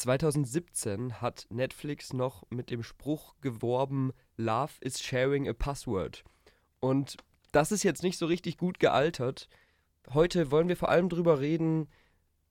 2017 hat Netflix noch mit dem Spruch geworben, Love is sharing a password. Und das ist jetzt nicht so richtig gut gealtert. Heute wollen wir vor allem darüber reden,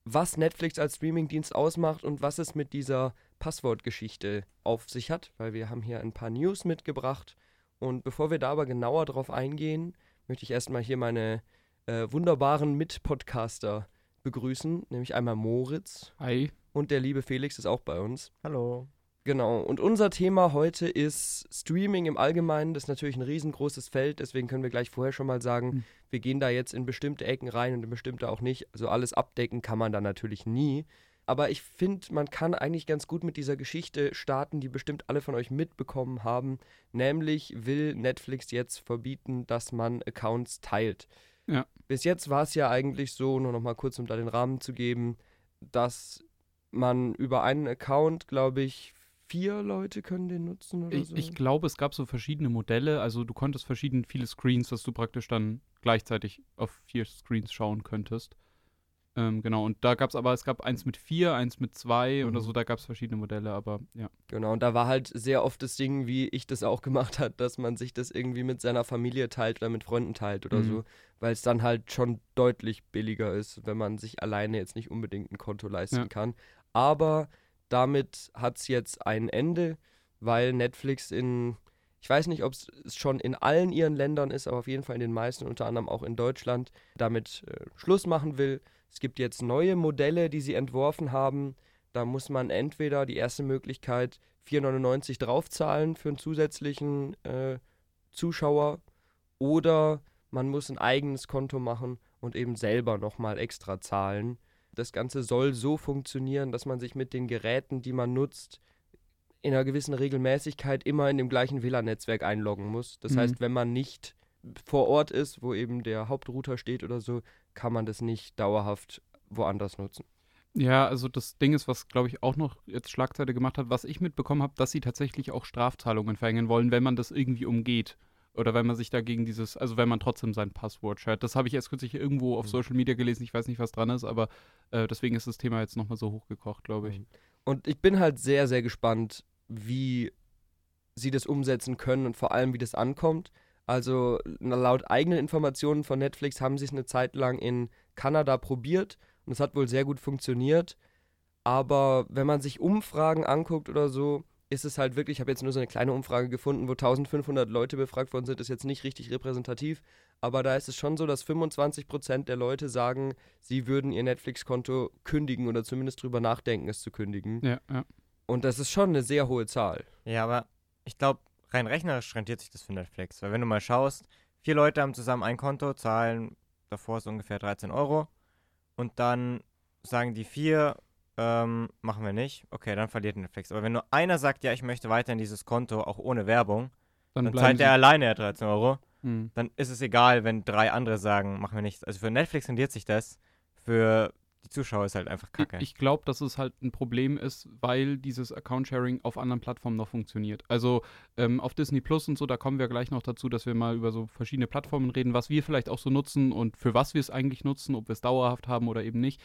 was Netflix als Streamingdienst ausmacht und was es mit dieser Passwortgeschichte auf sich hat, weil wir haben hier ein paar News mitgebracht. Und bevor wir da aber genauer drauf eingehen, möchte ich erstmal hier meine äh, wunderbaren Mitpodcaster begrüßen, nämlich einmal Moritz. Hi. Und der liebe Felix ist auch bei uns. Hallo. Genau, und unser Thema heute ist Streaming im Allgemeinen. Das ist natürlich ein riesengroßes Feld, deswegen können wir gleich vorher schon mal sagen, mhm. wir gehen da jetzt in bestimmte Ecken rein und in bestimmte auch nicht. Also alles abdecken kann man da natürlich nie. Aber ich finde, man kann eigentlich ganz gut mit dieser Geschichte starten, die bestimmt alle von euch mitbekommen haben. Nämlich will Netflix jetzt verbieten, dass man Accounts teilt. Ja. Bis jetzt war es ja eigentlich so, nur noch mal kurz, um da den Rahmen zu geben, dass man über einen Account, glaube ich, vier Leute können den nutzen oder ich, so? Ich glaube, es gab so verschiedene Modelle. Also du konntest verschiedene, viele Screens, dass du praktisch dann gleichzeitig auf vier Screens schauen könntest. Ähm, genau, und da gab es aber, es gab eins mit vier, eins mit zwei mhm. oder so, da gab es verschiedene Modelle, aber ja. Genau, und da war halt sehr oft das Ding, wie ich das auch gemacht habe, dass man sich das irgendwie mit seiner Familie teilt oder mit Freunden teilt oder mhm. so, weil es dann halt schon deutlich billiger ist, wenn man sich alleine jetzt nicht unbedingt ein Konto leisten ja. kann. Aber damit hat es jetzt ein Ende, weil Netflix in, ich weiß nicht, ob es schon in allen ihren Ländern ist, aber auf jeden Fall in den meisten, unter anderem auch in Deutschland, damit äh, Schluss machen will. Es gibt jetzt neue Modelle, die sie entworfen haben. Da muss man entweder die erste Möglichkeit 4,99 draufzahlen für einen zusätzlichen äh, Zuschauer oder man muss ein eigenes Konto machen und eben selber nochmal extra zahlen das Ganze soll so funktionieren, dass man sich mit den Geräten, die man nutzt, in einer gewissen Regelmäßigkeit immer in dem gleichen WLAN-Netzwerk einloggen muss. Das mhm. heißt, wenn man nicht vor Ort ist, wo eben der Hauptrouter steht oder so, kann man das nicht dauerhaft woanders nutzen. Ja, also das Ding ist, was glaube ich auch noch jetzt Schlagzeile gemacht hat, was ich mitbekommen habe, dass sie tatsächlich auch Strafzahlungen verhängen wollen, wenn man das irgendwie umgeht. Oder wenn man sich dagegen dieses, also wenn man trotzdem sein Passwort shared. Das habe ich erst kürzlich irgendwo auf mhm. Social Media gelesen, ich weiß nicht, was dran ist, aber äh, deswegen ist das Thema jetzt nochmal so hochgekocht, glaube ich. Mhm. Und ich bin halt sehr, sehr gespannt, wie sie das umsetzen können und vor allem, wie das ankommt. Also laut eigenen Informationen von Netflix haben sie es eine Zeit lang in Kanada probiert und es hat wohl sehr gut funktioniert. Aber wenn man sich Umfragen anguckt oder so, ist es halt wirklich, ich habe jetzt nur so eine kleine Umfrage gefunden, wo 1500 Leute befragt worden sind, ist jetzt nicht richtig repräsentativ, aber da ist es schon so, dass 25% der Leute sagen, sie würden ihr Netflix-Konto kündigen oder zumindest drüber nachdenken, es zu kündigen. Ja, ja. Und das ist schon eine sehr hohe Zahl. Ja, aber ich glaube, rein rechnerisch rentiert sich das für Netflix, weil wenn du mal schaust, vier Leute haben zusammen ein Konto, zahlen davor so ungefähr 13 Euro und dann sagen die vier, ähm, machen wir nicht. Okay, dann verliert Netflix. Aber wenn nur einer sagt, ja, ich möchte weiterhin dieses Konto, auch ohne Werbung, dann, dann zahlt der alleine ja 13 Euro. Hm. Dann ist es egal, wenn drei andere sagen, machen wir nichts. Also für Netflix rendiert sich das. Für die Zuschauer ist halt einfach kacke. Ich, glaube, dass es halt ein Problem ist, weil dieses Account-Sharing auf anderen Plattformen noch funktioniert. Also ähm, auf Disney Plus und so, da kommen wir gleich noch dazu, dass wir mal über so verschiedene Plattformen reden, was wir vielleicht auch so nutzen und für was wir es eigentlich nutzen, ob wir es dauerhaft haben oder eben nicht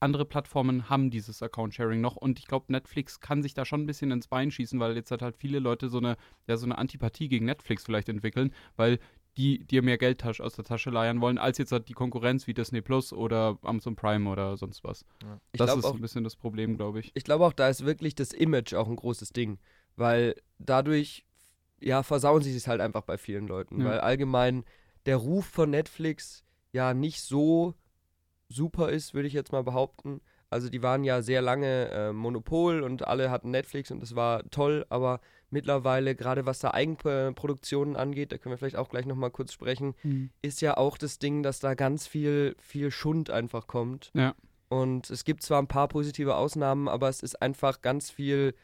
andere Plattformen haben dieses Account-Sharing noch und ich glaube, Netflix kann sich da schon ein bisschen ins Bein schießen, weil jetzt halt, halt viele Leute so eine, ja, so eine Antipathie gegen Netflix vielleicht entwickeln, weil die dir mehr Geld aus der Tasche leiern wollen, als jetzt halt die Konkurrenz wie Disney Plus oder Amazon Prime oder sonst was. Ja. Das ist auch, ein bisschen das Problem, glaube ich. Ich glaube auch, da ist wirklich das Image auch ein großes Ding, weil dadurch, ja, versauen sie es halt einfach bei vielen Leuten, ja. weil allgemein der Ruf von Netflix ja nicht so super ist, würde ich jetzt mal behaupten. Also die waren ja sehr lange äh, Monopol und alle hatten Netflix und das war toll, aber mittlerweile, gerade was da Eigenproduktionen angeht, da können wir vielleicht auch gleich nochmal kurz sprechen, mhm. ist ja auch das Ding, dass da ganz viel, viel Schund einfach kommt. Ja. Und es gibt zwar ein paar positive Ausnahmen, aber es ist einfach ganz viel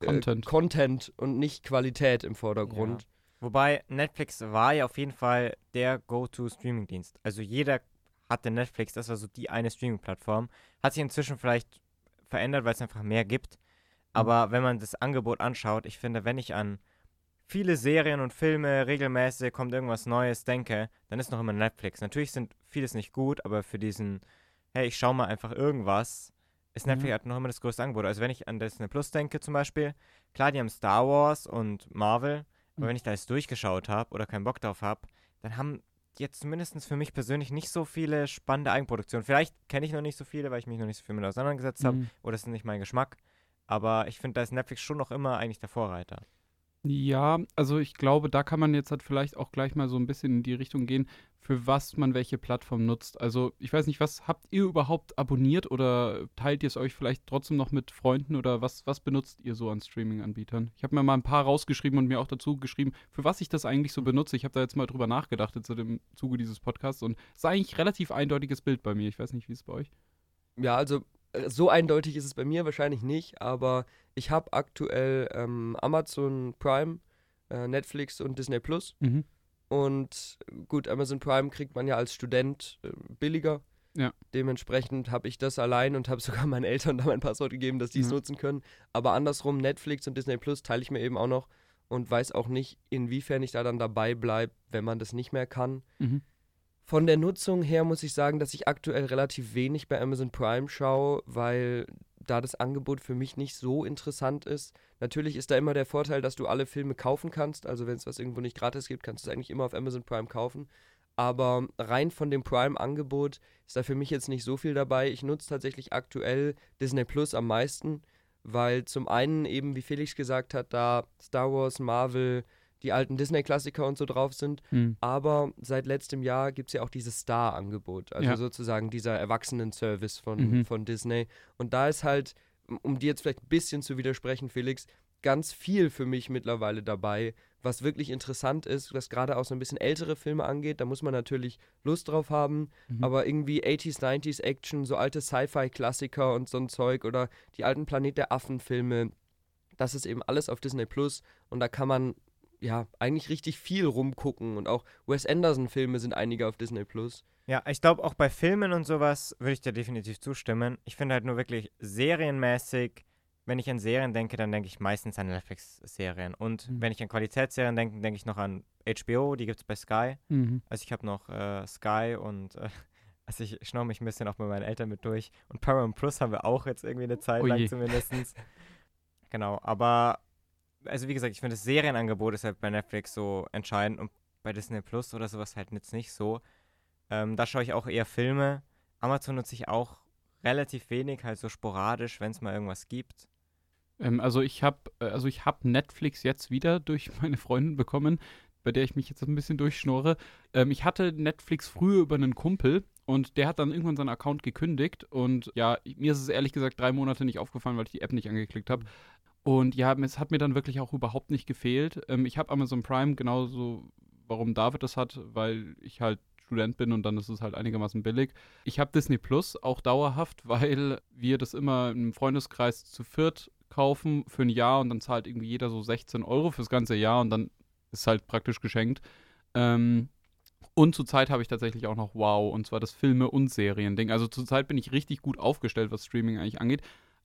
äh, Content. Content und nicht Qualität im Vordergrund. Ja. Wobei Netflix war ja auf jeden Fall der Go-To-Streaming-Dienst. Also jeder hatte Netflix, das war so die eine Streaming-Plattform. Hat sich inzwischen vielleicht verändert, weil es einfach mehr gibt. Mhm. Aber mhm. wenn man das Angebot anschaut, ich finde, wenn ich an viele Serien und Filme regelmäßig kommt irgendwas Neues denke, dann ist noch immer Netflix. Natürlich sind vieles nicht gut, aber für diesen, hey, ich schau mal einfach irgendwas, ist Netflix Ja. hat noch immer das größte Angebot. Also wenn ich an Disney Plus denke zum Beispiel, klar, die haben Star Wars und Marvel, aber Mhm. wenn ich da jetzt durchgeschaut habe oder keinen Bock drauf habe, dann haben jetzt zumindest für mich persönlich nicht so viele spannende Eigenproduktionen. Vielleicht kenne ich noch nicht so viele, weil ich mich noch nicht so viel mit auseinandergesetzt habe Mhm. oder es ist nicht mein Geschmack. Aber ich finde, da ist Netflix schon noch immer eigentlich der Vorreiter. Ja, also ich glaube, da kann man jetzt halt vielleicht auch gleich mal so ein bisschen in die Richtung gehen, für was man welche Plattform nutzt. Also ich weiß nicht, was habt ihr überhaupt abonniert oder teilt ihr es euch vielleicht trotzdem noch mit Freunden oder was, was benutzt ihr so an Streaming-Anbietern? Ich habe mir mal ein paar rausgeschrieben und mir auch dazu geschrieben, für was ich das eigentlich so benutze. Ich habe da jetzt mal drüber nachgedacht jetzt im Zuge dieses Podcasts und es ist eigentlich ein relativ eindeutiges Bild bei mir. Ich weiß nicht, wie es bei euch. Ja, also so eindeutig ist es bei mir wahrscheinlich nicht, aber ich habe aktuell ähm, Amazon Prime, äh, Netflix und Disney Plus. Mhm. Und äh, gut, Amazon Prime kriegt man ja als Student äh, billiger. Ja. Dementsprechend habe ich das allein und habe sogar meinen Eltern da mein Passwort gegeben, dass die es Ja. nutzen können. Aber andersrum, Netflix und Disney Plus teile ich mir eben auch noch und weiß auch nicht, inwiefern ich da dann dabei bleibe, wenn man das nicht mehr kann. Mhm. Von der Nutzung her muss ich sagen, dass ich aktuell relativ wenig bei Amazon Prime schaue, weil da das Angebot für mich nicht so interessant ist. Natürlich ist da immer der Vorteil, dass du alle Filme kaufen kannst. Also wenn es was irgendwo nicht gratis gibt, kannst du es eigentlich immer auf Amazon Prime kaufen. Aber rein von dem Prime-Angebot ist da für mich jetzt nicht so viel dabei. Ich nutze tatsächlich aktuell Disney Plus am meisten, weil zum einen eben, wie Felix gesagt hat, da Star Wars, Marvel, die alten Disney-Klassiker und so drauf sind. Mhm. Aber seit letztem Jahr gibt es ja auch dieses Star-Angebot, also Ja. sozusagen dieser Erwachsenen-Service von, Mhm. von Disney. Und da ist halt, um- dir jetzt vielleicht ein bisschen zu widersprechen, Felix, ganz viel für mich mittlerweile dabei, was wirklich interessant ist, was gerade auch so ein bisschen ältere Filme angeht. Da muss man natürlich Lust drauf haben, Mhm. aber irgendwie 80s, 90s Action, so alte Sci-Fi-Klassiker und so ein Zeug oder die alten Planet der Affen-Filme, das ist eben alles auf Disney Plus und da kann man ja eigentlich richtig viel rumgucken und auch Wes Anderson-Filme sind einige auf Disney Plus. Ja, ich glaube auch bei Filmen und sowas würde ich dir definitiv zustimmen. Ich finde halt nur wirklich serienmäßig, wenn ich an Serien denke, dann denke ich meistens an Netflix-Serien. Und Mhm. wenn ich an Qualitätsserien denke, denke ich noch an HBO, die gibt es bei Sky. Mhm. Also ich habe noch äh, Sky und äh, also ich schnaue mich ein bisschen auch bei meinen Eltern mit durch. Und Paramount Plus haben wir auch jetzt irgendwie eine Zeit Oh lang zumindest. genau, aber also wie gesagt, ich finde das Serienangebot ist halt bei Netflix so entscheidend und bei Disney Plus oder sowas halt jetzt nicht so. Ähm, da schaue ich auch eher Filme. Amazon nutze ich auch relativ wenig, halt so sporadisch, wenn es mal irgendwas gibt. Ähm, also ich habe also ich habe Netflix jetzt wieder durch meine Freundin bekommen, bei der ich mich jetzt ein bisschen durchschnorre. Ähm, ich hatte Netflix früher über einen Kumpel und der hat dann irgendwann seinen Account gekündigt und ja, mir ist es ehrlich gesagt drei Monate nicht aufgefallen, weil ich die App nicht angeklickt habe. Und ja, es hat mir dann wirklich auch überhaupt nicht gefehlt. Ähm, ich habe Amazon Prime genauso, warum David das hat, weil ich halt Student bin und dann ist es halt einigermaßen billig. Ich habe Disney Plus auch dauerhaft, weil wir das immer im Freundeskreis zu viert kaufen für ein Jahr und dann zahlt irgendwie jeder so 16 Euro fürs ganze Jahr und dann ist halt praktisch geschenkt. Ähm, und zurzeit habe ich tatsächlich auch noch Wow, und zwar das Filme- und Serien-Ding. Also zurzeit bin ich richtig gut aufgestellt, was Streaming eigentlich angeht.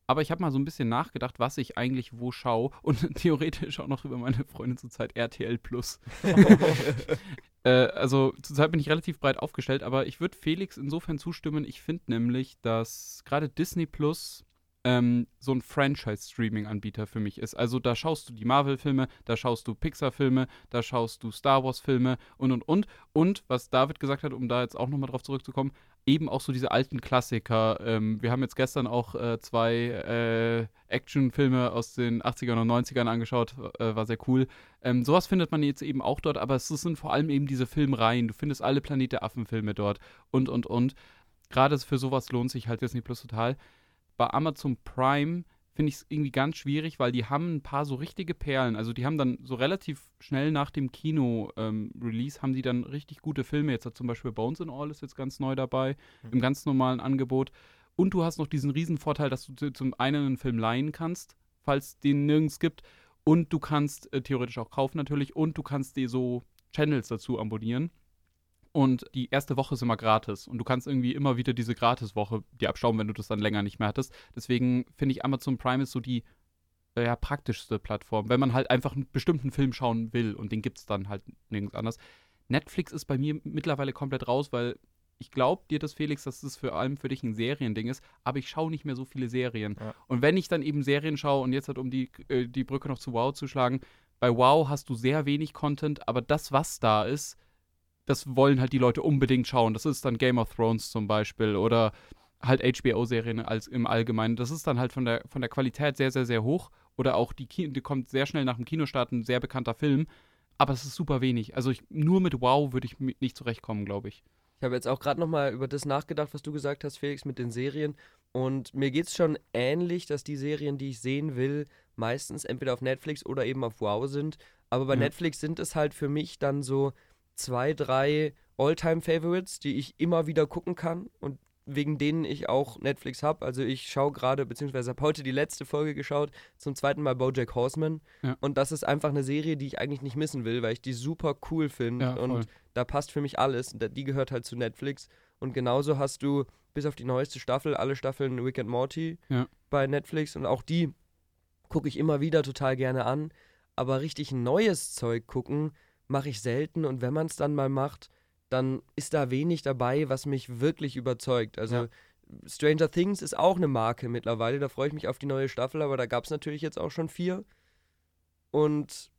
Aber ich habe mal so ein bisschen nachgedacht, was ich eigentlich wo schaue und theoretisch auch noch über meine Freundin zurzeit RTL Plus. äh, also zurzeit bin ich relativ breit aufgestellt, aber ich würde Felix insofern zustimmen. Ich finde nämlich, dass gerade Disney Plus ähm, so ein Franchise-Streaming-Anbieter für mich ist. Also da schaust du die Marvel-Filme, da schaust du Pixar-Filme, da schaust du Star Wars-Filme und und und. Und was David gesagt hat, um da jetzt auch nochmal drauf zurückzukommen, eben auch so diese alten Klassiker. Ähm, wir haben jetzt gestern auch äh, zwei äh, Actionfilme aus den 80ern und 90ern angeschaut, äh, war sehr cool. Ähm, sowas findet man jetzt eben auch dort, aber es sind vor allem eben diese Filmreihen. Du findest alle Planet der Affen-Filme dort und und und. Gerade für sowas lohnt sich halt Disney Plus total. Bei Amazon Prime finde ich es irgendwie ganz schwierig, weil die haben ein paar so richtige Perlen. Also die haben dann so relativ schnell nach dem Kino-Release haben die dann richtig gute Filme. Jetzt hat zum Beispiel Bones and All ist jetzt ganz neu dabei, Mhm. im ganz normalen Angebot. Und du hast noch diesen riesen Vorteil, dass du zu- zum einen einen Film leihen kannst, falls den nirgends gibt. Und du kannst äh, theoretisch auch kaufen natürlich. Und du kannst dir so Channels dazu abonnieren. Und die erste Woche ist immer gratis. Und du kannst irgendwie immer wieder diese Gratiswoche dir abschauen, wenn du das dann länger nicht mehr hattest. Deswegen finde ich Amazon Prime ist so die äh, ja, praktischste Plattform, wenn man halt einfach einen bestimmten Film schauen will. Und den gibt es dann halt nirgends anders. Netflix ist bei mir mittlerweile komplett raus, weil ich glaube dir das, Felix, dass das vor allem für dich ein Seriending ist, aber ich schaue nicht mehr so viele Serien. Ja. Und wenn ich dann eben Serien schaue und jetzt halt, um die, äh, die Brücke noch zu WoW zu schlagen, bei WoW hast du sehr wenig Content, aber das, was da ist, das wollen halt die Leute unbedingt schauen. Das ist dann Game of Thrones zum Beispiel oder halt HBO-Serien als im Allgemeinen. Das ist dann halt von der, von der Qualität sehr, sehr, sehr hoch. Oder auch die, Ki die kommt sehr schnell nach dem Kinostart ein sehr bekannter Film. Aber es ist super wenig. Also ich, nur mit Wow würde ich nicht zurechtkommen, glaube ich. Ich habe jetzt auch gerade nochmal über das nachgedacht, was du gesagt hast, Felix, mit den Serien. Und mir geht es schon ähnlich, dass die Serien, die ich sehen will, meistens entweder auf Netflix oder eben auf Wow sind. Aber bei Ja. Netflix sind es halt für mich dann so zwei, drei All-Time-Favorites, die ich immer wieder gucken kann und wegen denen ich auch Netflix habe. Also ich schaue gerade, beziehungsweise habe heute die letzte Folge geschaut, zum zweiten Mal Bojack Horseman. Ja. Und das ist einfach eine Serie, die ich eigentlich nicht missen will, weil ich die super cool finde. Ja, und da passt für mich alles. Die gehört halt zu Netflix. Und genauso hast du bis auf die neueste Staffel, alle Staffeln Rick and Morty Ja. bei Netflix. Und auch die gucke ich immer wieder total gerne an. Aber richtig neues Zeug gucken mache ich selten. Und wenn man es dann mal macht, dann ist da wenig dabei, was mich wirklich überzeugt. Also Ja. Stranger Things ist auch eine Marke mittlerweile. Da freue ich mich auf die neue Staffel, aber da gab es natürlich jetzt auch schon vier. Und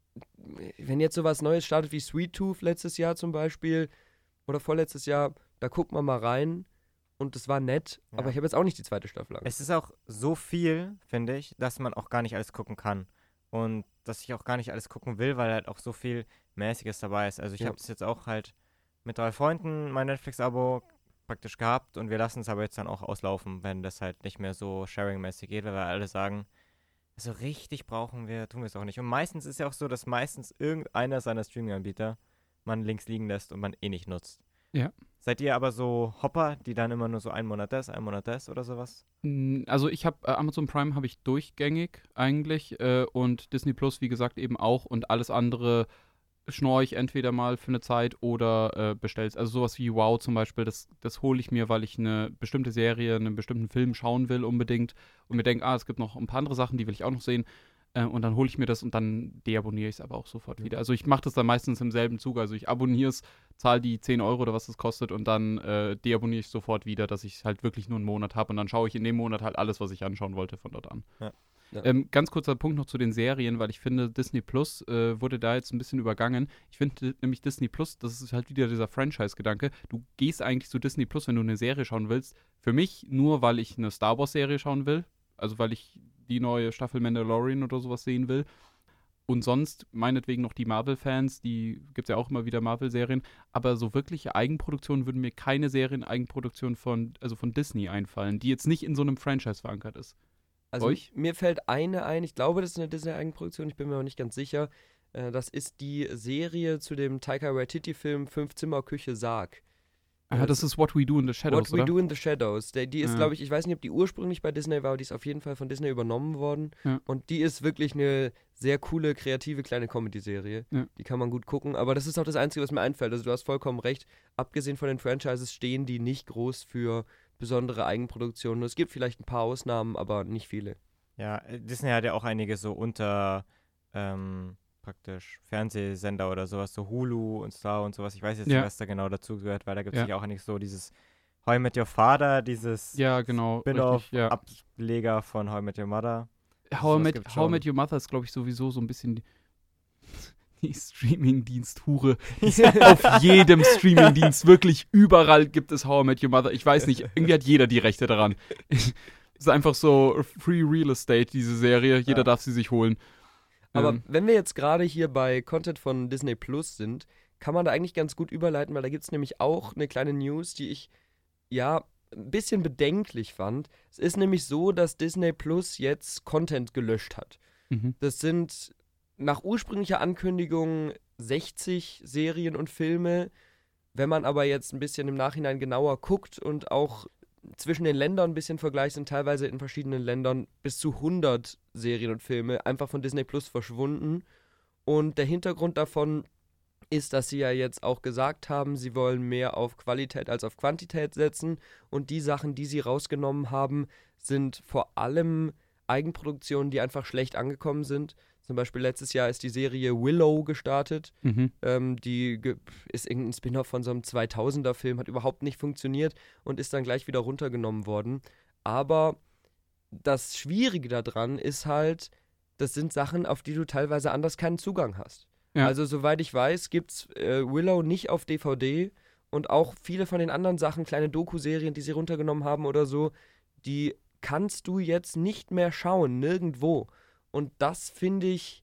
wenn jetzt sowas Neues startet wie Sweet Tooth letztes Jahr zum Beispiel oder vorletztes Jahr, da guckt man mal rein und das war nett, Ja. aber ich habe jetzt auch nicht die zweite Staffel angeguckt. Es ist auch so viel, finde ich, dass man auch gar nicht alles gucken kann. Und dass ich auch gar nicht alles gucken will, weil halt auch so viel Mäßiges dabei ist. Also ich Ja. habe das jetzt auch halt mit drei Freunden mein Netflix-Abo praktisch gehabt und wir lassen es aber jetzt dann auch auslaufen, wenn das halt nicht mehr so sharing-mäßig geht, weil wir alle sagen, so richtig brauchen wir, tun wir es auch nicht. Und meistens ist ja auch so, dass meistens irgendeiner seiner Streaming-Anbieter man links liegen lässt und man eh nicht nutzt. Ja. Seid ihr aber so Hopper, die dann immer nur so einen Monat das, einen Monat das oder sowas? Also ich habe äh, Amazon Prime habe ich durchgängig eigentlich äh, und Disney Plus wie gesagt eben auch und alles andere schnorre ich entweder mal für eine Zeit oder äh, bestell's. Also sowas wie Wow zum Beispiel, das, das hole ich mir, weil ich eine bestimmte Serie, einen bestimmten Film schauen will unbedingt und mir denke, ah, es gibt noch ein paar andere Sachen, die will ich auch noch sehen. Äh, und dann hole ich mir das und dann deabonniere ich es aber auch sofort Ja. wieder. Also ich mache das dann meistens im selben Zug. Also ich abonniere es, zahle die 10 Euro oder was es kostet und dann äh, deabonniere ich sofort wieder, dass ich halt wirklich nur einen Monat habe und dann schaue ich in dem Monat halt alles, was ich anschauen wollte von dort an. Ja. Ja. Ähm, ganz kurzer Punkt noch zu den Serien, weil ich finde, Disney Plus äh, wurde da jetzt ein bisschen übergangen. Ich finde nämlich Disney Plus, das ist halt wieder dieser Franchise-Gedanke. Du gehst eigentlich zu Disney Plus, wenn du eine Serie schauen willst. Für mich nur, weil ich eine Star Wars-Serie schauen will. Also weil ich die neue Staffel Mandalorian oder sowas sehen will. Und sonst meinetwegen noch die Marvel-Fans, die gibt es ja auch immer wieder Marvel-Serien. Aber so wirkliche Eigenproduktionen würden mir keine Serien-Eigenproduktion von, also von Disney einfallen, die jetzt nicht in so einem Franchise verankert ist. Also Euch? mir fällt eine ein, ich glaube, das ist eine Disney-Eigenproduktion, ich bin mir aber nicht ganz sicher. Äh, das ist die Serie zu dem Taika Waititi-Film Fünf Zimmer Küche Sarg. Ah, das ist What We Do in the Shadows, What We oder? Do in the Shadows. Der, die ist, Ja. glaube ich, ich weiß nicht, ob die ursprünglich bei Disney war, aber die ist auf jeden Fall von Disney übernommen worden. Ja. Und die ist wirklich eine sehr coole, kreative kleine Comedy-Serie. Ja. Die kann man gut gucken. Aber das ist auch das Einzige, was mir einfällt. Also du hast vollkommen recht. Abgesehen von den Franchises stehen die nicht groß für besondere Eigenproduktionen. Es gibt vielleicht ein paar Ausnahmen, aber nicht viele. Ja, äh, Disney hat ja auch einige so unter ähm, praktisch Fernsehsender oder sowas, so Hulu und Star und sowas. Ich weiß jetzt Ja. nicht, was da genau dazu gehört, weil da gibt es Ja. ja auch eigentlich so dieses How I Met Your Father, dieses Ja, genau. Spin-off, ja. Ableger von How I Met Your Mother. How, I Met, How I. Met Your Mother ist, glaube ich, sowieso so ein bisschen die, die Streaming-Dienst-Hure. Auf jedem Streaming-Dienst, wirklich überall gibt es How I Met Your Mother. Ich weiß nicht, irgendwie hat jeder die Rechte daran. ist einfach so Free Real Estate, diese Serie. Jeder Ja. darf sie sich holen. Aber Ähm, wenn wir jetzt gerade hier bei Content von Disney Plus sind, kann man da eigentlich ganz gut überleiten, weil da gibt es nämlich auch eine kleine News, die ich ja ein bisschen bedenklich fand. Es ist nämlich so, dass Disney Plus jetzt Content gelöscht hat. mhm. Das sind nach ursprünglicher Ankündigung 60 Serien und Filme. Wenn man aber jetzt ein bisschen im Nachhinein genauer guckt und auch zwischen den Ländern ein bisschen vergleicht, sind teilweise in verschiedenen Ländern bis zu 100 Serien und Filme einfach von Disney Plus verschwunden. Und der Hintergrund davon ist, dass sie ja jetzt auch gesagt haben, sie wollen mehr auf Qualität als auf Quantität setzen. Und die Sachen, die sie rausgenommen haben, sind vor allem Eigenproduktionen, die einfach schlecht angekommen sind. Zum Beispiel letztes Jahr ist die Serie Willow gestartet. Mhm. Ähm, die ge ist irgendein Spin-off von so einem 2000er-Film, hat überhaupt nicht funktioniert und ist dann gleich wieder runtergenommen worden. Aber das Schwierige daran ist halt, das sind Sachen, auf die du teilweise anders keinen Zugang hast. Ja. Also, soweit ich weiß, gibt es äh, Willow nicht auf DVD und auch viele von den anderen Sachen, kleine Doku-Serien, die sie runtergenommen haben oder so, die kannst du jetzt nicht mehr schauen, nirgendwo. Und das finde ich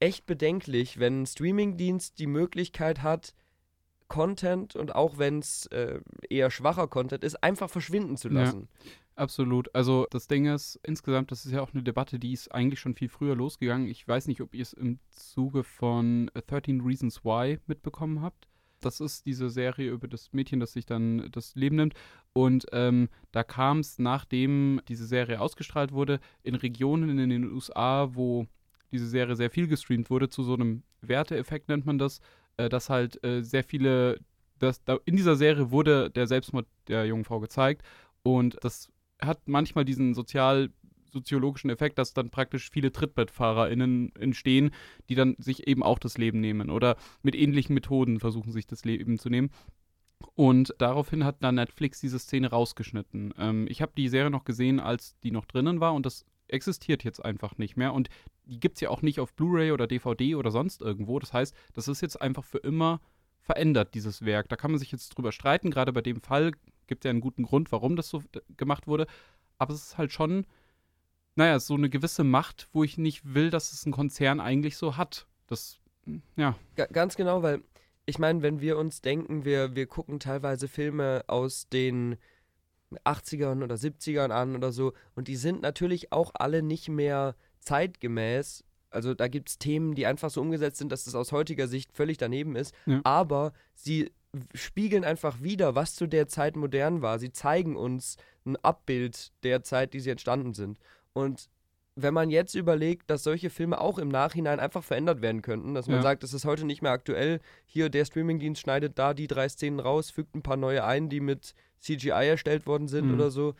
echt bedenklich, wenn ein Streamingdienst die Möglichkeit hat, Content und auch wenn es äh, eher schwacher Content ist, einfach verschwinden zu Ja. lassen. Absolut. Also das Ding ist, insgesamt, das ist ja auch eine Debatte, die ist eigentlich schon viel früher losgegangen. Ich weiß nicht, ob ihr es im Zuge von 13 Reasons Why mitbekommen habt. Das ist diese Serie über das Mädchen, das sich dann das Leben nimmt. Und ähm, da kam es, nachdem diese Serie ausgestrahlt wurde, in Regionen in den USA, wo diese Serie sehr viel gestreamt wurde, zu so einem Werteeffekt nennt man das, äh, dass halt äh, sehr viele, dass da, in dieser Serie wurde der Selbstmord der jungen Frau gezeigt und das hat manchmal diesen sozial soziologischen Effekt, dass dann praktisch viele TrittbettfahrerInnen entstehen, die dann sich eben auch das Leben nehmen oder mit ähnlichen Methoden versuchen, sich das Leben zu nehmen. Und daraufhin hat dann Netflix diese Szene rausgeschnitten. Ähm, ich habe die Serie noch gesehen, als die noch drinnen war und das existiert jetzt einfach nicht mehr. Und die gibt es ja auch nicht auf Blu-ray oder DVD oder sonst irgendwo. Das heißt, das ist jetzt einfach für immer verändert, dieses Werk. Da kann man sich jetzt drüber streiten. Gerade bei dem Fall gibt es ja einen guten Grund, warum das so gemacht wurde. Aber es ist halt schon, naja, so eine gewisse Macht, wo ich nicht will, dass es ein Konzern eigentlich so hat. Das, hm, ja. Ga ganz genau, weil ich meine, wenn wir uns denken, wir, wir gucken teilweise Filme aus den 80ern oder 70ern an oder so und die sind natürlich auch alle nicht mehr zeitgemäß. Also da gibt es Themen, die einfach so umgesetzt sind, dass das aus heutiger Sicht völlig daneben ist. Ja. Aber sie spiegeln einfach wieder, was zu der Zeit modern war. Sie zeigen uns ein Abbild der Zeit, die sie entstanden sind. Und wenn man jetzt überlegt, dass solche Filme auch im Nachhinein einfach verändert werden könnten, dass man Ja. sagt, das ist heute nicht mehr aktuell, hier der Streamingdienst schneidet da die drei Szenen raus, fügt ein paar neue ein, die mit CGI erstellt worden sind Mhm. oder so,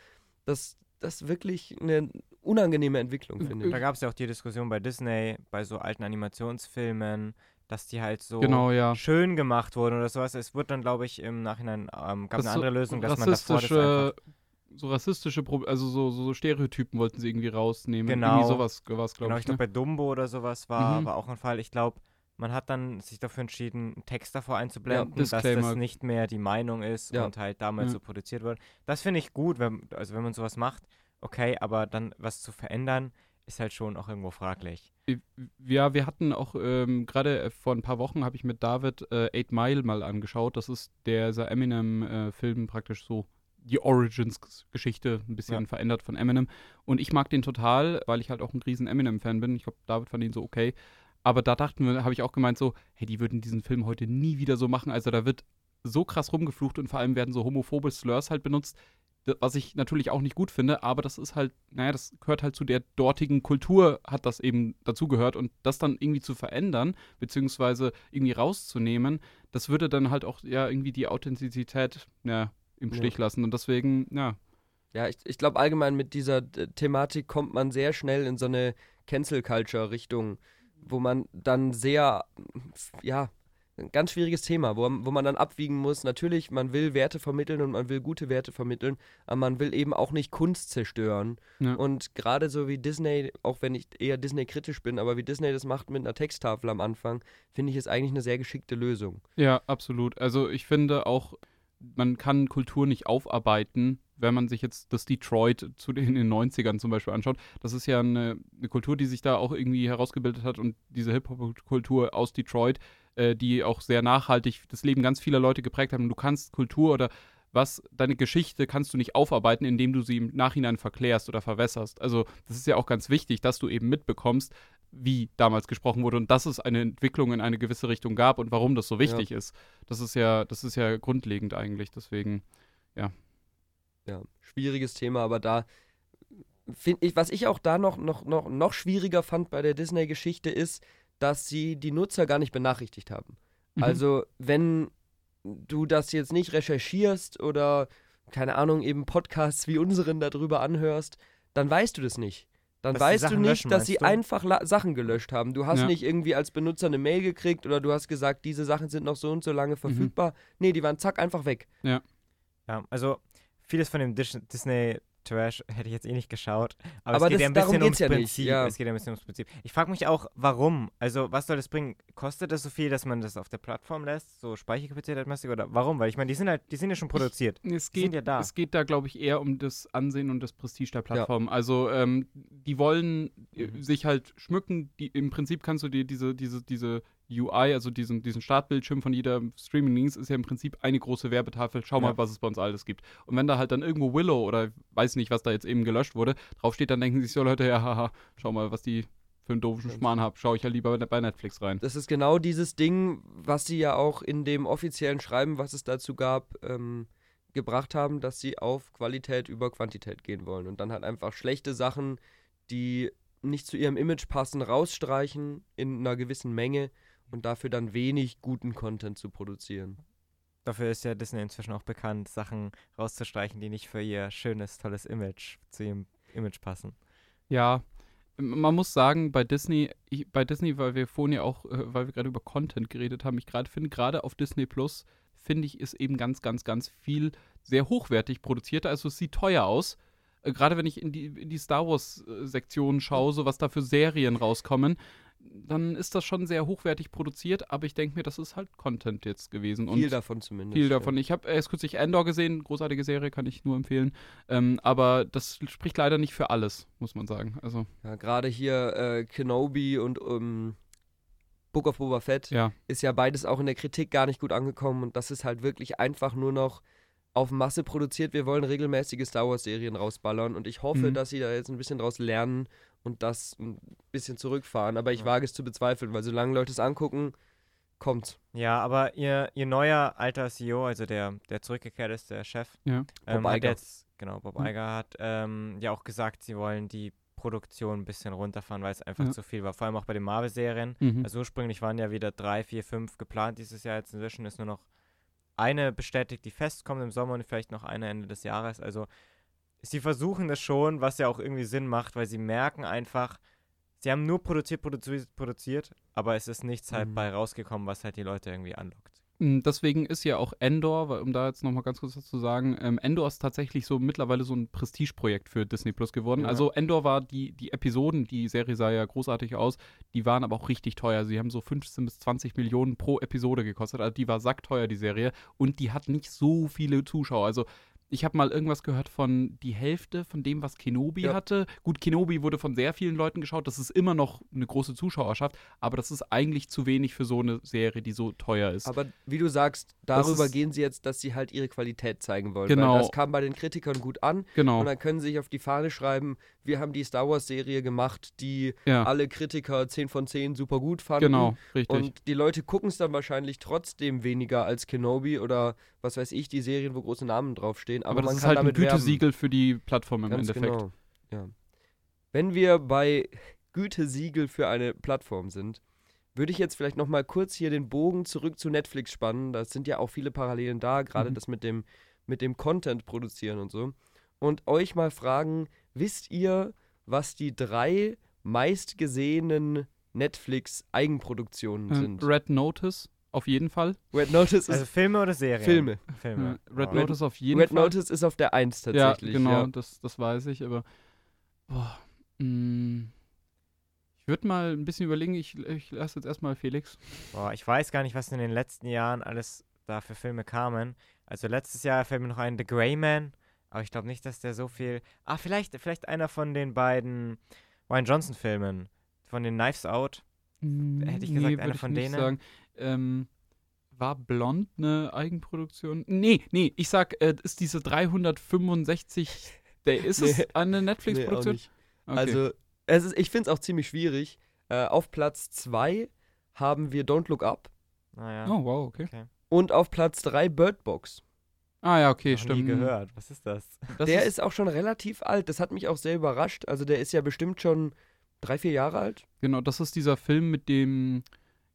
das, das ist wirklich eine unangenehme Entwicklung, finde Da ich. gab es ja auch die Diskussion bei Disney, bei so alten Animationsfilmen, dass die halt so Genau, ja. schön gemacht wurden oder sowas. Es wurde dann, glaube ich, im Nachhinein ähm, gab Das eine andere Lösung, dass man davor das einfach so rassistische, Pro also so, so Stereotypen wollten sie irgendwie rausnehmen. Genau. Irgendwie sowas war es, glaube Genau, ich. ich glaube, ne? bei Dumbo oder sowas war, Mhm. war auch ein Fall. Ich glaube, man hat dann sich dafür entschieden, einen Text davor einzublenden, dass Disclaimer. das nicht mehr die Meinung ist Ja. und halt damals Ja. so produziert wurde. Das finde ich gut, wenn, also wenn man sowas macht, okay, aber dann was zu verändern, ist halt schon auch irgendwo fraglich. Ja, wir hatten auch ähm, gerade äh, vor ein paar Wochen habe ich mit David äh, Eight Mile mal angeschaut. Das ist der Eminem-Film praktisch so die Origins-Geschichte ein bisschen Ja. verändert von Eminem. Und ich mag den total, weil ich halt auch ein riesen Eminem-Fan bin. Ich glaube, David fand ihn so okay. Aber da dachten wir, habe ich auch gemeint so, hey, die würden diesen Film heute nie wieder so machen. Also da wird so krass rumgeflucht und vor allem werden so homophobe Slurs halt benutzt, was ich natürlich auch nicht gut finde, aber das ist halt, naja, das gehört halt zu der dortigen Kultur, hat das eben dazugehört und das dann irgendwie zu verändern, beziehungsweise irgendwie rauszunehmen, das würde dann halt auch ja irgendwie die Authentizität ja, im Ja. Stich lassen und deswegen, ja, Ja, ich, ich glaube allgemein mit dieser äh, Thematik kommt man sehr schnell in so eine Cancel-Culture-Richtung, wo man dann sehr, ja, ein ganz schwieriges Thema, wo, wo man dann abwiegen muss. Natürlich, man will Werte vermitteln und man will gute Werte vermitteln, aber man will eben auch nicht Kunst zerstören. Ja. Und gerade so wie Disney, auch wenn ich eher Disney-kritisch bin, aber wie Disney das macht mit einer Texttafel am Anfang, finde ich es eigentlich eine sehr geschickte Lösung. Ja, absolut. Also ich finde auch, man kann Kultur nicht aufarbeiten, wenn man sich jetzt das Detroit zu den, in den 90ern zum Beispiel anschaut. Das ist ja eine, eine Kultur, die sich da auch irgendwie herausgebildet hat und diese Hip-Hop-Kultur aus Detroit, äh, die auch sehr nachhaltig das Leben ganz vieler Leute geprägt haben. Und du kannst Kultur oder was, deine Geschichte kannst du nicht aufarbeiten, indem du sie im Nachhinein verklärst oder verwässerst. Also das ist ja auch ganz wichtig, dass du eben mitbekommst, wie damals gesprochen wurde und dass es eine Entwicklung in eine gewisse Richtung gab und warum das so wichtig ist. Das ist ja, das ist ja grundlegend eigentlich. Deswegen, ja, schwieriges Thema, aber da finde ich, was ich auch da noch, noch, noch, noch schwieriger fand bei der Disney-Geschichte ist, dass sie die Nutzer gar nicht benachrichtigt haben. Mhm. Also, wenn du das jetzt nicht recherchierst oder, keine Ahnung, eben Podcasts wie unseren darüber anhörst, dann weißt du das nicht. Dann weißt du nicht, löschen, dass sie du? einfach La Sachen gelöscht haben. Du hast Ja. nicht irgendwie als Benutzer eine Mail gekriegt oder du hast gesagt, diese Sachen sind noch so und so Mhm. lange verfügbar. Nee, die waren zack einfach weg. Ja, also vieles von dem Dis Disney Trash hätte ich jetzt eh nicht geschaut. Aber, Aber es geht das- ja ein bisschen ums ja nicht, Prinzip. ja. Es geht ja ein bisschen ums Prinzip. Ich frage mich auch, warum? Also, was soll das bringen? Kostet das so viel, dass man das auf der Plattform lässt? So Speicherkapazität-mäßig? Oder warum? Weil ich meine, die sind halt, die sind ja schon produziert. Es Die sind geht, ja da. es geht da, glaube ich, eher um das Ansehen und das Prestige der Plattform. Also ähm, die wollen äh, Mhm. sich halt schmücken. Die, Im Prinzip kannst du dir diese, diese, diese UI, also diesen, diesen Startbildschirm von jeder Streaming-Links, ist ja im Prinzip eine große Werbetafel. Schau mal, Ja. was es bei uns alles gibt. Und wenn da halt dann irgendwo Willow oder weiß nicht, was da jetzt eben gelöscht wurde, draufsteht, dann denken sich so Leute, ja, haha, schau mal, was die für einen doofen Schmarrn haben. Schau ich ja lieber bei, bei Netflix rein. Das ist genau dieses Ding, was sie ja auch in dem offiziellen Schreiben, was es dazu gab, ähm, gebracht haben, dass sie auf Qualität über Quantität gehen wollen und dann halt einfach schlechte Sachen, die nicht zu ihrem Image passen, rausstreichen in einer gewissen Menge und dafür dann wenig guten Content zu produzieren. Dafür ist ja Disney inzwischen auch bekannt, Sachen rauszustreichen, die nicht für ihr schönes, tolles Image, zu ihrem Image passen. Ja, man muss sagen, bei Disney, ich, bei Disney, weil wir vorhin ja auch, äh, weil wir gerade über Content geredet haben, ich gerade finde, gerade auf Disney Plus, finde ich, ist eben ganz, ganz, ganz viel sehr hochwertig produziert. Also es sieht teuer aus. Äh, gerade wenn ich in die, in die Star Wars-Sektion schaue, so was da für Serien rauskommen, dann ist das schon sehr hochwertig produziert, aber ich denke mir, das ist halt Content jetzt gewesen. Und Viel davon zumindest. viel ja. davon. Ich habe erst kürzlich Endor gesehen, großartige Serie, kann ich nur empfehlen. Ähm, aber das spricht leider nicht für alles, muss man sagen. Also, Ja, gerade hier äh, Kenobi und ähm, Book of Boba Fett ja. ist ja beides auch in der Kritik gar nicht gut angekommen und das ist halt wirklich einfach nur noch auf Masse produziert. Wir wollen regelmäßige Star Wars Serien rausballern und ich hoffe, Mhm. dass sie da jetzt ein bisschen draus lernen und das ein bisschen zurückfahren. Aber ich Ja. wage es zu bezweifeln, weil solange Leute es angucken, kommt's. Ja, aber ihr, ihr neuer alter CEO, also der, der zurückgekehrt ist, der Chef, Ja. ähm, Bob Iger. jetzt, genau, Bob Mhm. Iger hat ähm, ja auch gesagt, sie wollen die Produktion ein bisschen runterfahren, weil es einfach Ja. zu viel war. Vor allem auch bei den Marvel-Serien. Mhm. Also ursprünglich waren ja wieder drei, vier, fünf geplant dieses Jahr. Jetzt inzwischen ist nur noch eine bestätigt, die festkommt im Sommer und vielleicht noch eine Ende des Jahres. Also sie versuchen das schon, was ja auch irgendwie Sinn macht, weil sie merken einfach, sie haben nur produziert, produziert, produziert, aber es ist nichts halt Mhm. bei rausgekommen, was halt die Leute irgendwie anlockt. Mm, Deswegen ist ja auch Endor, weil- um da jetzt nochmal ganz kurz was zu sagen, ähm, Endor ist tatsächlich so mittlerweile so ein Prestigeprojekt für Disney Plus geworden. Ja. Also Endor war die, die Episoden, die Serie sah ja großartig aus, die waren aber auch richtig teuer. Sie haben so 15 bis 20 Millionen pro Episode gekostet. Also die war sackteuer, die Serie. Und die hat nicht so viele Zuschauer. Also ich habe mal irgendwas gehört von die Hälfte von dem, was Kenobi Ja. hatte. Gut, Kenobi wurde von sehr vielen Leuten geschaut. Das ist immer noch eine große Zuschauerschaft, aber das ist eigentlich zu wenig für so eine Serie, die so teuer ist. Aber wie du sagst, darüber gehen sie jetzt, dass sie halt ihre Qualität zeigen wollen. Genau. Das kam bei den Kritikern gut an genau. und dann können sie sich auf die Fahne schreiben, wir haben die Star Wars Serie gemacht, die Ja, alle Kritiker 10 von 10 super gut fanden. genau, richtig. Und die Leute gucken es dann wahrscheinlich trotzdem weniger als Kenobi oder was weiß ich, die Serien, wo große Namen draufstehen. Aber, aber das man ist kann halt ein damit werben. Gütesiegel für die Plattform im Ganz Endeffekt. genau. Ja. Wenn wir bei Gütesiegel für eine Plattform sind, würde ich jetzt vielleicht noch mal kurz hier den Bogen zurück zu Netflix spannen. Da sind ja auch viele Parallelen da, gerade Mhm. das mit dem, mit dem Content produzieren und so. Und euch mal fragen, wisst ihr, was die drei meistgesehenen Netflix-Eigenproduktionen Ähm, sind? Red Notice auf jeden Fall. Red Notice Also ist Filme oder Serien? Filme. Filme. Äh, Red Oh. Notice auf jeden Red Fall. Notice ist auf der 1 ja, tatsächlich. genau, ja. Das, das weiß ich, aber boah, mh, ich würde mal ein bisschen überlegen, ich, ich lasse jetzt erstmal Felix. Boah, ich weiß gar nicht, was in den letzten Jahren alles da für Filme kamen. Also letztes Jahr fällt mir noch ein The Grey Man, aber ich glaube nicht, dass der so viel. Ah, vielleicht, vielleicht einer von den beiden Ryan Johnson Filmen, von den Knives Out. Hätte ich gesagt, einer würd von denen? Sagen. Ähm, war Blond eine Eigenproduktion? Nee, nee, ich sag, äh, ist diese 365, der ist es Nee. eine Nee, auch Netflix-Produktion? nicht. Okay. Also, es ist, ich finde es auch ziemlich schwierig. Äh, auf Platz 2 haben wir Don't Look Up Naja. oh, wow, okay. und auf Platz 3 Bird Box. Ah ja, okay, noch stimmt. nie gehört. Was ist das? Das der ist, auch schon relativ alt. Das hat mich auch sehr überrascht. Also, der ist ja bestimmt schon drei, vier Jahre alt. Genau, das ist dieser Film mit dem.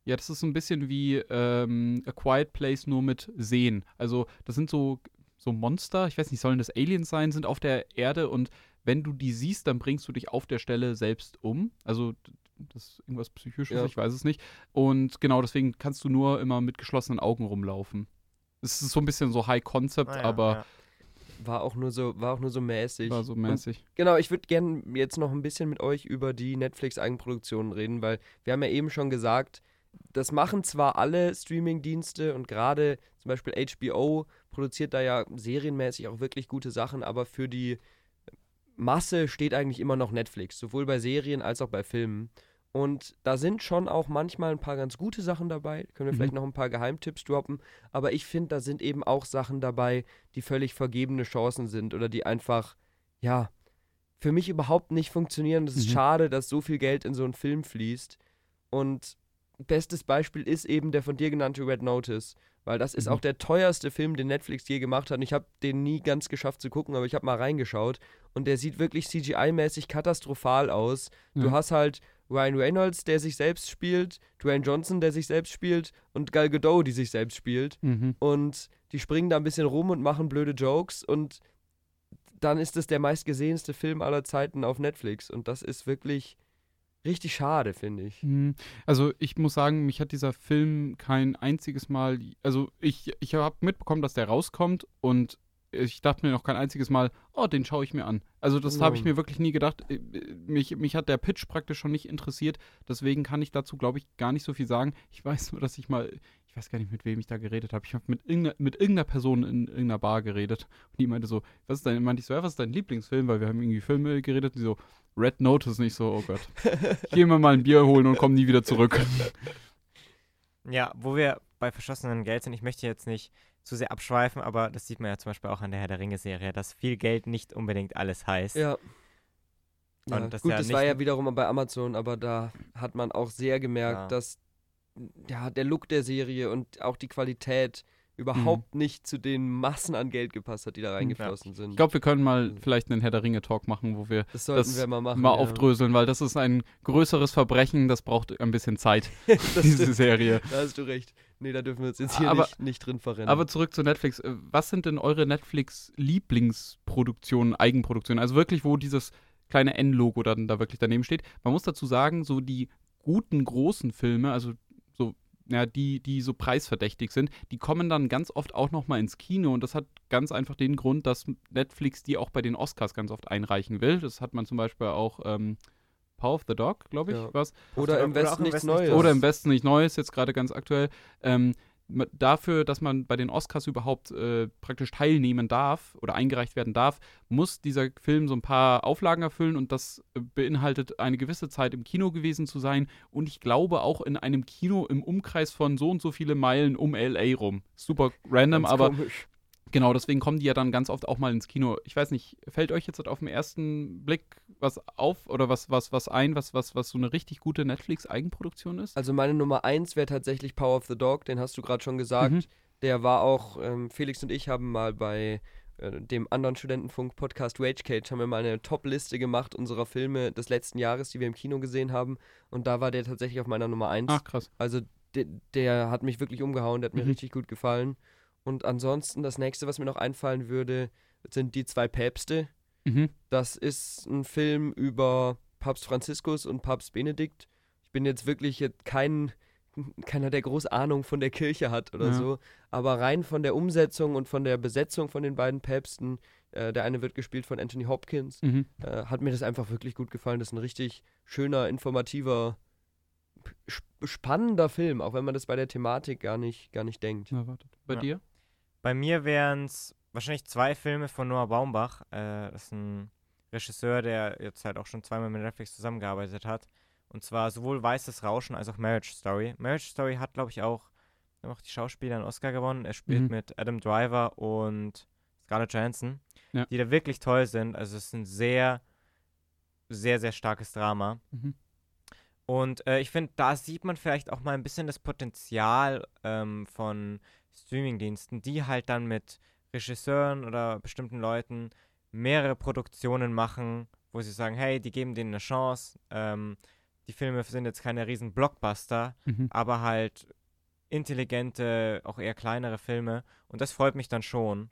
Ja, das ist so ein bisschen wie ähm, A Quiet Place nur mit Sehen. Also, das sind so, so Monster, ich weiß nicht, sollen das Aliens sein, sind auf der Erde und wenn du die siehst, dann bringst du dich auf der Stelle selbst um. Also das ist irgendwas Psychisches, Ja. ich weiß es nicht. Und genau deswegen kannst du nur immer mit geschlossenen Augen rumlaufen. Es ist so ein bisschen so High Concept, Ah ja, aber ja. War auch nur so, war auch nur so mäßig. war so Und mäßig. Genau, ich würde gerne jetzt noch ein bisschen mit euch über die Netflix-Eigenproduktionen reden, weil wir haben ja eben schon gesagt, das machen zwar alle Streaming-Dienste und gerade zum Beispiel HBO produziert da ja serienmäßig auch wirklich gute Sachen, aber für die Masse steht eigentlich immer noch Netflix, sowohl bei Serien als auch bei Filmen. Und da sind schon auch manchmal ein paar ganz gute Sachen dabei. Können wir Mhm. vielleicht noch ein paar Geheimtipps droppen. Aber ich finde, da sind eben auch Sachen dabei, die völlig vergebene Chancen sind oder die einfach, ja, für mich überhaupt nicht funktionieren. Das ist Mhm. schade, dass so viel Geld in so einen Film fließt. Und bestes Beispiel ist eben der von dir genannte Red Notice. Weil das ist Mhm. auch der teuerste Film, den Netflix je gemacht hat. Und ich habe den nie ganz geschafft zu gucken, aber ich habe mal reingeschaut. Und der sieht wirklich CGI-mäßig katastrophal aus. Du Ja. hast halt Ryan Reynolds, der sich selbst spielt, Dwayne Johnson, der sich selbst spielt und Gal Gadot, die sich selbst spielt. Mhm. Und die springen da ein bisschen rum und machen blöde Jokes. Und dann ist es der meistgesehenste Film aller Zeiten auf Netflix. Und das ist wirklich richtig schade, finde ich. Mhm. Also ich muss sagen, mich hat dieser Film kein einziges Mal, also ich, ich habe mitbekommen, dass der rauskommt und ich dachte mir noch kein einziges Mal, oh, den schaue ich mir an. Also das habe ich Ja. mir wirklich nie gedacht. Äh, Mich, mich hat der Pitch praktisch schon nicht interessiert, deswegen kann ich dazu, glaube ich, gar nicht so viel sagen. Ich weiß nur, dass ich mal, ich weiß gar nicht, mit wem ich da geredet habe. Ich habe mit irgendeiner, mit irgendeiner Person in irgendeiner Bar geredet und die meinte so, was ist dein, meinte ich so, ja, was ist dein Lieblingsfilm? Weil wir haben irgendwie Filme geredet, die so, Red Notice, nicht so, oh Gott. Ich gehe mir mal ein Bier holen und komme nie wieder zurück. Ja, wo wir bei verschossenem Geld sind, ich möchte jetzt nicht zu sehr abschweifen, aber das sieht man ja zum Beispiel auch an der Herr der Ringe-Serie, dass viel Geld nicht unbedingt alles heißt. Ja. Ja, gut, ja das war ja wiederum bei Amazon, aber da hat man auch sehr gemerkt, Ja. dass ja, der Look der Serie und auch die Qualität überhaupt nicht zu den Massen an Geld gepasst hat, die da reingeflossen sind. Ich glaube, wir können mal vielleicht einen Herr der Ringe-Talk machen, wo wir das das wir mal machen. mal ja. aufdröseln, weil das ist ein größeres Verbrechen, das braucht ein bisschen Zeit, diese stimmt. Hier. Da hast du recht. Nee, da dürfen wir uns jetzt hier Aber- nicht, nicht drin verrennen. Aber zurück zu Netflix. Äh, Was sind denn eure Netflix-Lieblingsproduktionen, Eigenproduktionen? Also wirklich, wo dieses kleine N-Logo dann da wirklich daneben steht. Man muss dazu sagen, so die guten großen Filme, also so, ja, die, die so preisverdächtig sind, die kommen dann ganz oft auch nochmal ins Kino und das hat ganz einfach den Grund, dass Netflix die auch bei den Oscars ganz oft einreichen will. Das hat man zum Beispiel auch ähm, Power of the Dog, glaube ich, Ja. was. oder im Oder im nichts Westen nichts Neues. Oder im Westen nicht Neues, jetzt gerade ganz aktuell. Ähm, dafür, dass man bei den Oscars überhaupt äh, praktisch teilnehmen darf oder eingereicht werden darf, muss dieser Film so ein paar Auflagen erfüllen und das äh, beinhaltet eine gewisse Zeit im Kino gewesen zu sein und ich glaube auch in einem Kino im Umkreis von so und so viele Meilen um LA rum. Super random, Ganz aber komisch. Genau, deswegen kommen die ja dann ganz oft auch mal ins Kino. Ich weiß nicht, fällt euch jetzt auf den ersten Blick was auf oder was, was, was ein, was, was, was so eine richtig gute Netflix-Eigenproduktion ist? Also meine Nummer eins wäre tatsächlich Power of the Dog, den hast du gerade schon gesagt. Mhm. Der war auch, ähm, Felix und ich haben mal bei äh, dem anderen Studentenfunk-Podcast Rage Cage haben wir mal eine Top-Liste gemacht unserer Filme des letzten Jahres, die wir im Kino gesehen haben. Und da war der tatsächlich auf meiner Nummer eins. Ach, krass. Also de der hat mich wirklich umgehauen, der hat mir Mhm. richtig gut gefallen. Und ansonsten das nächste, was mir noch einfallen würde, sind die zwei Päpste. Mhm. Das ist ein Film über Papst Franziskus und Papst Benedikt. Ich bin jetzt wirklich jetzt kein, keiner, der groß Ahnung von der Kirche hat oder Ja. so. Aber rein von der Umsetzung und von der Besetzung von den beiden Päpsten, äh, der eine wird gespielt von Anthony Hopkins, Mhm. äh, hat mir das einfach wirklich gut gefallen. Das ist ein richtig schöner, informativer, sp spannender Film, auch wenn man das bei der Thematik gar nicht, gar nicht denkt. Na, wartet. Bei Ja. dir? Bei mir wären es wahrscheinlich zwei Filme von Noah Baumbach. Äh, das ist ein Regisseur, der jetzt halt auch schon zweimal mit Netflix zusammengearbeitet hat. Und zwar sowohl Weißes Rauschen als auch Marriage Story. Marriage Story hat, glaube ich, auch, haben auch die Schauspieler einen Oscar gewonnen. Er spielt Mhm. mit Adam Driver und Scarlett Johansson, Ja. die da wirklich toll sind. Also es ist ein sehr, sehr, sehr starkes Drama. Mhm. Und äh, ich finde, da sieht man vielleicht auch mal ein bisschen das Potenzial ähm, von Streamingdiensten, die halt dann mit Regisseuren oder bestimmten Leuten mehrere Produktionen machen, wo sie sagen, hey, die geben denen eine Chance. Ähm, die Filme sind jetzt keine riesen Blockbuster, Mhm. aber halt intelligente, auch eher kleinere Filme. Und das freut mich dann schon.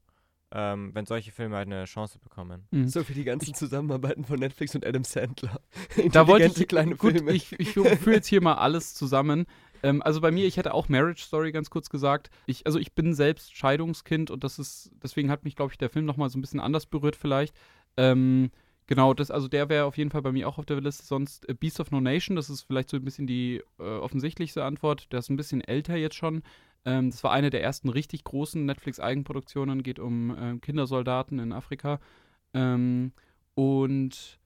ähm, wenn solche Filme halt eine Chance bekommen. Mhm. So für die ganzen Zusammenarbeiten von Netflix und Adam Sandler. Da wollte ich, kleine gut, Filme. ich, ich führe jetzt hier mal alles zusammen. Ähm, also bei mir, ich hätte auch Marriage Story ganz kurz gesagt. Ich, also ich bin selbst Scheidungskind und das ist, deswegen hat mich, glaube ich, der Film nochmal so ein bisschen anders berührt vielleicht. Ähm, genau, das, also der wäre auf jeden Fall bei mir auch auf der Liste. Sonst äh, Beast of No Nation, das ist vielleicht so ein bisschen die äh, offensichtlichste Antwort. Der ist ein bisschen älter jetzt schon. Ähm, das war eine der ersten richtig großen Netflix-Eigenproduktionen, geht um äh, Kindersoldaten in Afrika. Ähm, und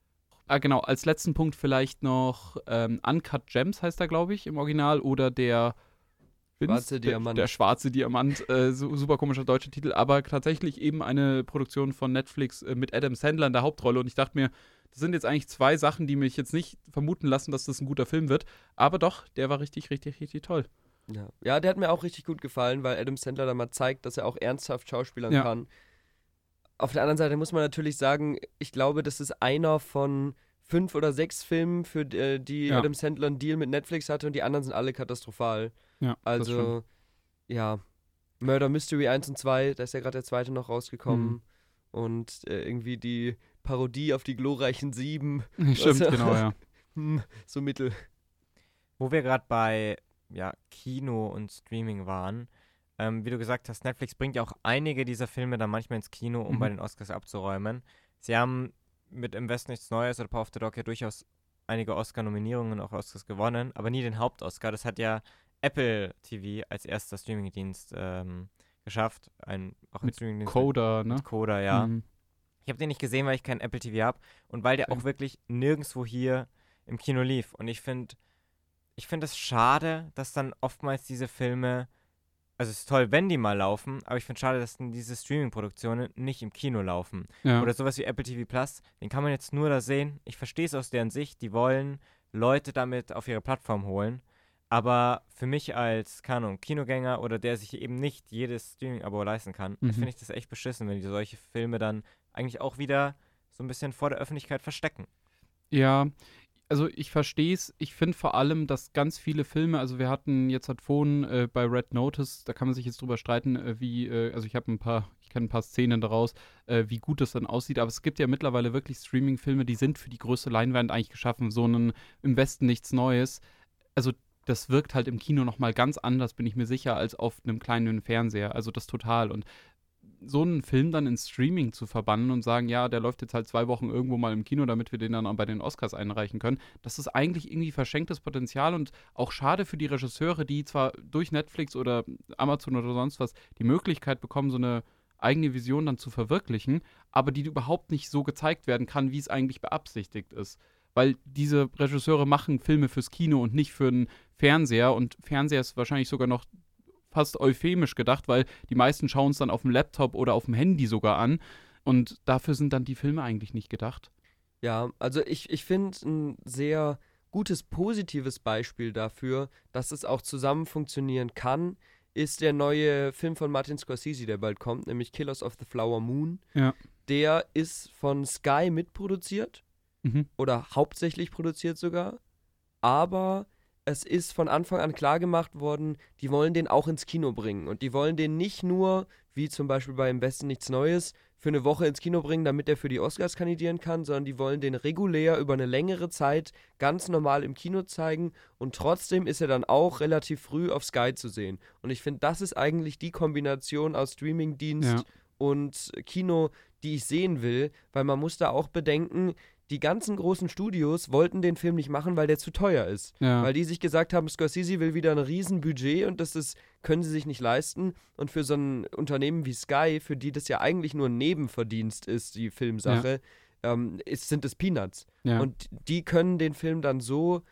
ah, genau, als letzten Punkt vielleicht noch ähm, Uncut Gems heißt er, glaube ich, im Original. Oder der Schwarze der, Diamant. Der schwarze Diamant, äh, su super komischer deutscher Titel, aber tatsächlich eben eine Produktion von Netflix äh, mit Adam Sandler in der Hauptrolle. Und ich dachte mir, das sind jetzt eigentlich zwei Sachen, die mich jetzt nicht vermuten lassen, dass das ein guter Film wird. Aber doch, der war richtig, richtig, richtig toll. Ja. ja, der hat mir auch richtig gut gefallen, weil Adam Sandler da mal zeigt, dass er auch ernsthaft schauspielern Ja. kann. Auf der anderen Seite muss man natürlich sagen, ich glaube, das ist einer von fünf oder sechs Filmen, für äh, die Ja. Adam Sandler einen Deal mit Netflix hatte und die anderen sind alle katastrophal. Ja. Also, ja. Murder Mystery 1 und 2, da ist ja gerade der zweite noch rausgekommen. Mhm. Und äh, irgendwie die Parodie auf die glorreichen Sieben. Stimmt, Was- genau, ja. Hm, so mittel. Wo wir gerade bei ja, Kino und Streaming waren, ähm, wie du gesagt hast, Netflix bringt ja auch einige dieser Filme dann manchmal ins Kino, um Mhm. bei den Oscars abzuräumen. Sie haben mit Im Westen nichts Neues oder Power of the Dog ja durchaus einige Oscar-Nominierungen, auch Oscars gewonnen, aber nie den Hauptoscar. Das hat ja Apple TV als erster Streamingdienst ähm, geschafft. Ein, auch Mit Streamingdienst Coda, ne? mit Coda, ja. Mhm. Ich habe den nicht gesehen, weil ich kein Apple TV habe und weil der auch wirklich nirgendwo hier im Kino lief. Und ich finde, ich finde es schade, dass dann oftmals diese Filme, also es ist toll, wenn die mal laufen, aber ich finde schade, dass diese Streaming-Produktionen nicht im Kino laufen. Ja. Oder sowas wie Apple TV Plus, den kann man jetzt nur da sehen. Ich verstehe es aus deren Sicht, die wollen Leute damit auf ihre Plattform holen. Aber für mich als, keine Ahnung, Kinogänger oder der sich eben nicht jedes Streaming-Abo leisten kann, Mhm. finde ich das echt beschissen, wenn die solche Filme dann eigentlich auch wieder so ein bisschen vor der Öffentlichkeit verstecken. Ja, also ich verstehe es. Ich finde vor allem, dass ganz viele Filme, also wir hatten jetzt hat vorhin äh, bei Red Notice, da kann man sich jetzt drüber streiten, äh, wie, äh, also ich habe ein paar, ich kenne ein paar Szenen daraus, äh, wie gut das dann aussieht, aber es gibt ja mittlerweile wirklich Streaming-Filme, die sind für die größte Leinwand eigentlich geschaffen, so einen im Westen nichts Neues. Also das wirkt halt im Kino nochmal ganz anders, bin ich mir sicher, als auf einem kleinen Fernseher. Also das total. Und so einen Film dann ins Streaming zu verbannen und sagen, ja, der läuft jetzt halt zwei Wochen irgendwo mal im Kino, damit wir den dann auch bei den Oscars einreichen können, das ist eigentlich irgendwie verschenktes Potenzial und auch schade für die Regisseure, die zwar durch Netflix oder Amazon oder sonst was die Möglichkeit bekommen, so eine eigene Vision dann zu verwirklichen, aber die überhaupt nicht so gezeigt werden kann, wie es eigentlich beabsichtigt ist. Weil diese Regisseure machen Filme fürs Kino und nicht für einen Fernseher und Fernseher ist wahrscheinlich sogar noch fast euphemisch gedacht, weil die meisten schauen es dann auf dem Laptop oder auf dem Handy sogar an. Und dafür sind dann die Filme eigentlich nicht gedacht. Ja, also ich, ich finde ein sehr gutes, positives Beispiel dafür, dass es auch zusammen funktionieren kann, ist der neue Film von Martin Scorsese, der bald kommt, nämlich Killers of the Flower Moon. Ja. Der ist von Sky mitproduziert Mhm. oder hauptsächlich produziert sogar, aber es ist von Anfang an klar gemacht worden, die wollen den auch ins Kino bringen und die wollen den nicht nur, wie zum Beispiel bei Im Besten nichts Neues, für eine Woche ins Kino bringen, damit er für die Oscars kandidieren kann, sondern die wollen den regulär über eine längere Zeit ganz normal im Kino zeigen und trotzdem ist er dann auch relativ früh auf Sky zu sehen. Und ich finde, das ist eigentlich die Kombination aus Streamingdienst Ja. und Kino, die ich sehen will, weil man muss da auch bedenken, die ganzen großen Studios wollten den Film nicht machen, weil der zu teuer ist. Ja. Weil die sich gesagt haben, Scorsese will wieder ein Riesenbudget und das ist, können sie sich nicht leisten. Und für so ein Unternehmen wie Sky, für die das ja eigentlich nur ein Nebenverdienst ist, die Filmsache, ähm, ist, sind es Peanuts. ja. Und die können den Film dann so